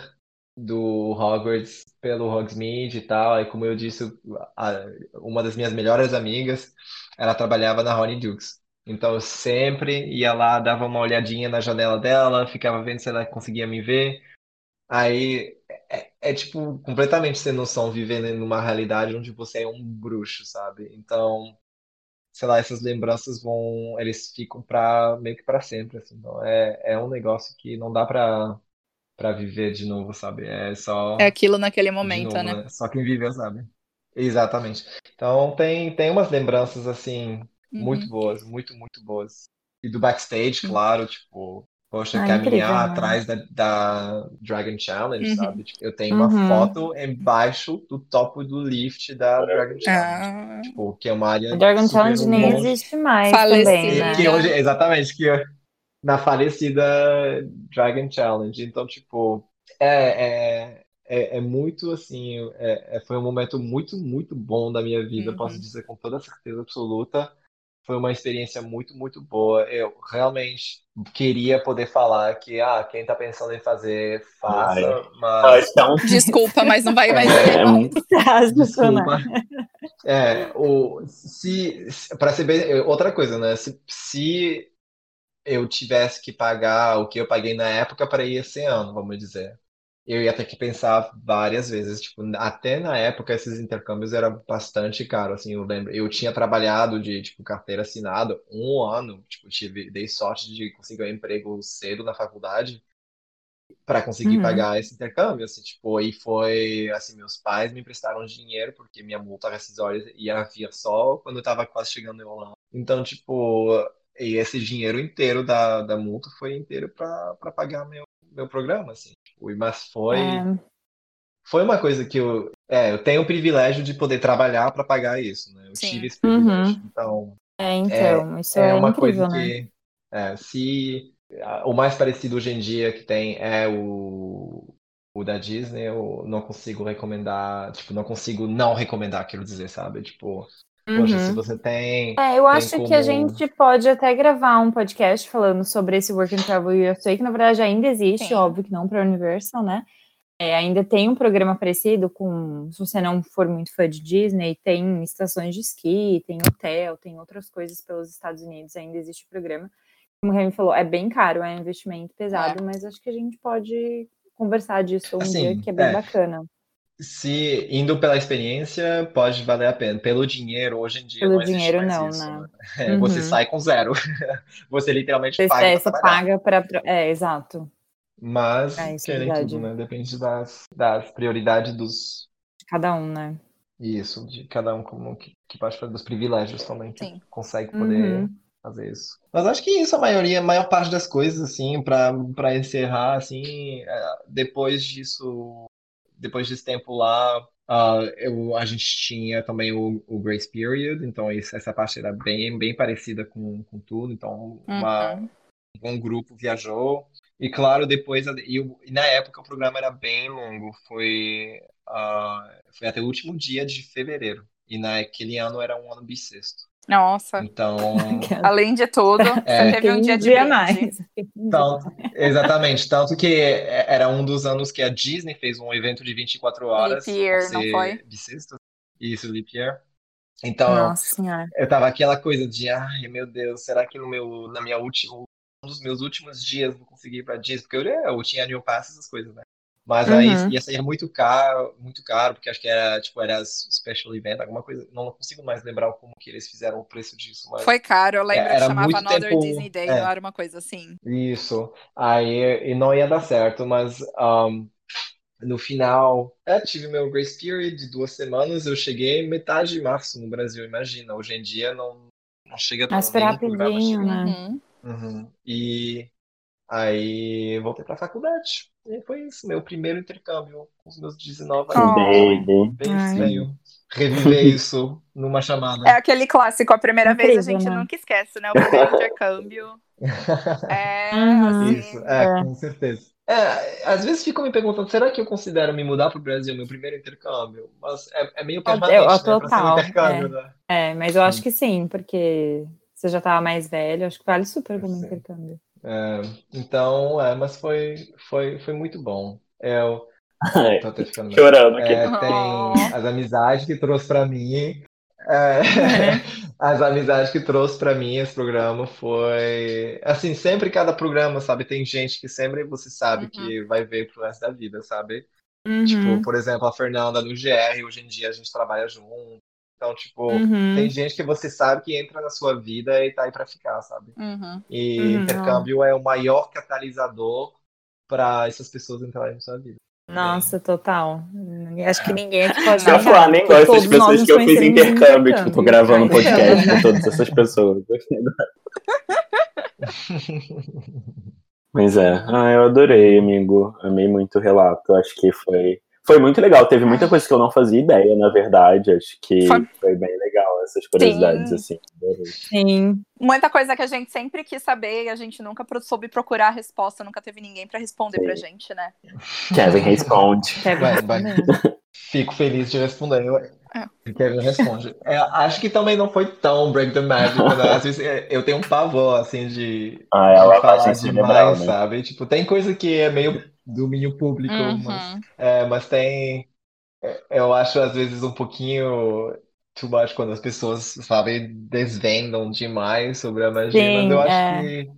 do Hogwarts pelo Hogsmeade e tal, aí como eu disse, a, uma das minhas melhores amigas, ela trabalhava na Honey Dukes. Então eu sempre ia lá, dava uma olhadinha na janela dela, ficava vendo se ela conseguia me ver. Aí é, é, tipo completamente sem noção vivendo numa realidade onde você é um bruxo, sabe? Então, sei lá, essas lembranças vão, eles ficam para meio que para sempre, assim. Então, é, é um negócio que não dá para para viver de novo, sabe? É só É aquilo naquele momento, novo, né? né? Só quem viveu sabe. Exatamente. Então tem tem umas lembranças assim muito uhum. boas, muito muito boas. E do backstage, claro, tipo, Poxa, ah, caminhar incrível, né? atrás da, da, Dragon Challenge, uhum. sabe? Tipo, eu tenho uma uhum. foto embaixo do topo do lift da Dragon Challenge. Ah. Tipo, que é uma área. A Dragon Challenge nem existe mais Falecida. também, né? Que hoje, exatamente, que na falecida Dragon Challenge. Então, tipo, é, é, é, é muito assim. É, é, foi um momento muito, muito bom da minha vida, uhum. posso dizer com toda certeza absoluta foi uma experiência muito, muito boa. Eu realmente queria poder falar que, ah, quem tá pensando em fazer, faça, Ai. mas... Então... Desculpa, mas não vai mais ser. É, Desculpa. É, o, se, para ser bem, outra coisa, né? Se, se eu tivesse que pagar o que eu paguei na época para ir esse ano, vamos dizer eu ia ter que pensar várias vezes. Tipo, até na época esses intercâmbios eram bastante caros, assim, eu lembro. Eu tinha trabalhado de, tipo, carteira assinada um ano, tipo, tive, dei sorte de conseguir um emprego cedo na faculdade. para conseguir Uhum. pagar esse intercâmbio, assim, tipo, e foi, assim, meus pais me emprestaram dinheiro porque minha multa rescisória ia vir só quando eu tava quase chegando em Holanda. Então, tipo, e esse dinheiro inteiro da, da multa foi inteiro para para pagar meu, meu programa, assim, mas foi É, foi uma coisa que eu, é, eu tenho o privilégio de poder trabalhar para pagar isso, né? Eu Sim. tive esse privilégio. Uhum. Então, é, então, isso é é, uma incrível, coisa né? que, é, se o mais parecido hoje em dia que tem é o, o da Disney, eu não consigo recomendar, tipo, não consigo não recomendar, quero dizer, sabe? Tipo, poxa, se Uhum. você tem, É, eu tem acho que a como- gente pode até gravar um podcast falando sobre esse Work and Travel USA, que na verdade ainda existe, Sim. óbvio que não para Universal, né? É, ainda tem um programa parecido com, se você não for muito fã de Disney, tem estações de esqui, tem hotel, tem outras coisas pelos Estados Unidos, ainda existe o programa. Como o Remy falou, é bem caro, é um investimento pesado, mas acho que a gente pode conversar disso um Assim, dia, que é bem é. bacana. Se indo pela experiência, pode valer a pena. Pelo dinheiro, hoje em dia Pelo não dinheiro, não, isso, né? É, Você Uhum. sai com zero. *laughs* Você literalmente Você, paga é, você paga para. É, exato. Mas, É, isso é tudo, né? Depende das, das prioridades dos. Cada um, né? Isso, de cada um como que, que fazer dos privilégios também, que Sim. consegue poder Uhum. fazer isso. Mas acho que isso, a maioria, a maior parte das coisas, assim, para para encerrar, assim, é, depois disso, depois desse tempo lá, ah, eu, a gente tinha também o, o Grace Period, então isso, essa parte era bem, bem parecida com, com tudo, então uma, Uhum. um grupo viajou. E claro, depois, e, e na época o programa era bem longo, foi, ah, foi até o último dia de fevereiro. E naquele ano era um ano bissexto. Nossa. Então, *laughs* Além de tudo, É. você teve um dia de dia mais. tanto, exatamente, tanto que era um dos anos que a Disney fez um evento de 24 horas Leap year, não foi? bissexto. Isso, Leap Year. Então, Nossa senhora. eu tava aquela coisa de, ai meu Deus, será que no meu, na minha última, um dos meus últimos dias eu vou conseguir ir pra Disney? Porque eu, eu tinha New Pass, essas coisas, né? Mas aí Uhum. ia sair muito caro, muito caro, porque acho que era, tipo, era special event, alguma coisa, não consigo mais lembrar como que eles fizeram o preço disso, mas Foi caro, eu lembro É, que era chamava muito Another tempo- Disney Day, é. não era uma coisa assim. Isso. Aí, e não ia dar certo, mas um, no final, é, tive meu grace period de duas semanas. Eu cheguei metade de março no Brasil, imagina. Hoje em dia não, não chega tão Mas nenhum programa rapidinho, né? Uhum. Uhum. E aí voltei pra faculdade. E foi isso, meu primeiro intercâmbio com os meus 19 Oh. anos. Baby. Bem reviver *laughs* isso numa chamada. É aquele clássico, a primeira vez a Incrível, gente né? nunca esquece, né? O primeiro intercâmbio. *laughs* É, Uhum. assim. Isso, é, É. com certeza. É, às vezes ficam me perguntando, será que eu considero me mudar para o Brasil meu primeiro intercâmbio? Mas é, é meio permanente, É, ó, né? Para ser um total, intercâmbio, né? É, mas eu acho que sim, porque você já tava mais velho, acho que vale super como intercâmbio. É, então, é, mas foi, foi, foi muito bom. Eu Ai, *laughs* tô até ficando Chorando aqui. É, Oh. tem as amizades que trouxe para mim. é, *laughs* as amizades que trouxe para mim esse programa foi assim, sempre cada programa, sabe? Tem gente que sempre você sabe Uhum. que vai ver pro resto da vida, sabe? Uhum, Tipo, por exemplo, a Fernanda no GR, hoje em dia a gente trabalha junto. Então, tipo, uhum. tem gente que você sabe que entra na sua vida e tá aí pra ficar, sabe? Uhum. E Uhum. intercâmbio é o maior catalisador para essas pessoas entrarem na sua vida. Nossa, total. Acho que ninguém aqui *laughs* pode Eu falar, nem gosto das pessoas que eu fiz intercâmbio. Tipo, tô gravando um podcast com todas essas pessoas. *laughs* Mas é, ah, eu adorei, amigo. Amei muito o relato. Acho que foi, foi muito legal. Teve muita coisa que eu não fazia ideia, na verdade. Acho que Foi. foi, bem legal essas curiosidades, Sim. assim. Sim. Muita coisa que a gente sempre quis saber e a gente nunca soube procurar a resposta, nunca teve ninguém pra responder Sim. pra gente, né? Kevin *laughs* responde. Kevin Vai, vai. *laughs* Fico feliz de responder. É. Kevin responde. É, acho que também não foi tão Break the Magic. né? Às vezes é, eu tenho um pavor, assim, de, Ah, é de lavagem falar demais, né? sabe? Tipo, tem coisa que é meio domínio público, mas, Uhum. é, mas tem. é, Eu acho, às vezes, um pouquinho too much quando as pessoas, sabe, desvendam demais sobre a magia, mas Sim, eu acho é. que.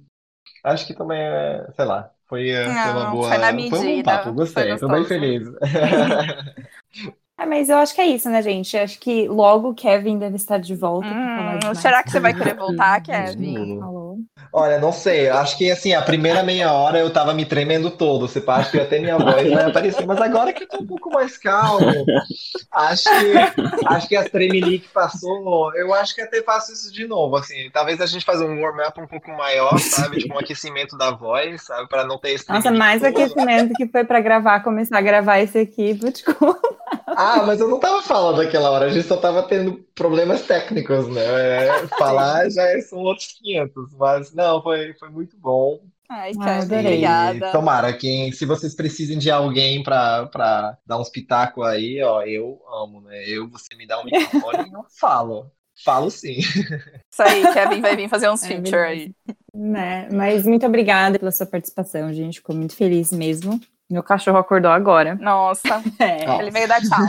Acho que também é, sei lá. Foi, é, foi uma boa. foi na Foi um bom medida, papo, gostei, tô bem feliz. *laughs* É, mas eu acho que é isso, né, gente? Acho que logo o Kevin deve estar de volta. Hum, será que você vai querer voltar, Kevin? falou. Olha, não sei. Acho que assim, a primeira meia hora eu tava me tremendo todo. Você acha que até minha voz vai aparecer. Mas agora que eu tô um pouco mais calmo, acho que acho que a tremelique passou. Eu acho que até faço isso de novo. Assim, talvez a gente faça um warm-up um pouco maior, sabe? Tipo um aquecimento da voz, sabe? Para não ter esse. Nossa, mais todo. aquecimento que foi para gravar, começar a gravar esse aqui, desculpa. Ah, mas eu não tava falando naquela hora, a gente só tava tendo problemas técnicos, né? É, falar já são outros 500, mas não, foi, foi muito bom. Ai, cara, ah, obrigada. Tomara que, se vocês precisem de alguém para dar uns pitacos aí, ó, eu amo, né? Eu, você me dá um microfone e *laughs* eu falo. Falo sim. Isso aí, Kevin vai vir fazer uns é, feature aí. Né? Mas muito obrigada pela sua participação, gente. Ficou muito feliz mesmo. Meu cachorro acordou agora. Nossa, *laughs* é. ele veio dar tchau.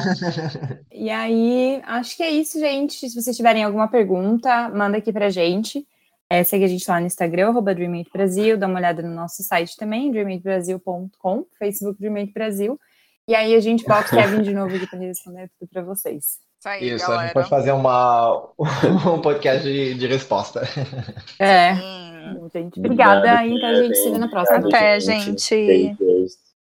*laughs* e aí, acho que é isso, gente. Se vocês tiverem alguma pergunta, manda aqui pra gente. É, segue a gente lá no Instagram, arroba Brasil, dá uma olhada no nosso site também, dreamatebrasil.com, Facebook Dreamate Brasil. E aí a gente volta o Kevin de novo aqui para responder tudo para vocês. Isso, aí, Isso a gente pode fazer uma, *laughs* um podcast de, de resposta. É. Hum. Gente, obrigada. Obrigado, então a gente se vê na próxima. Até, gente.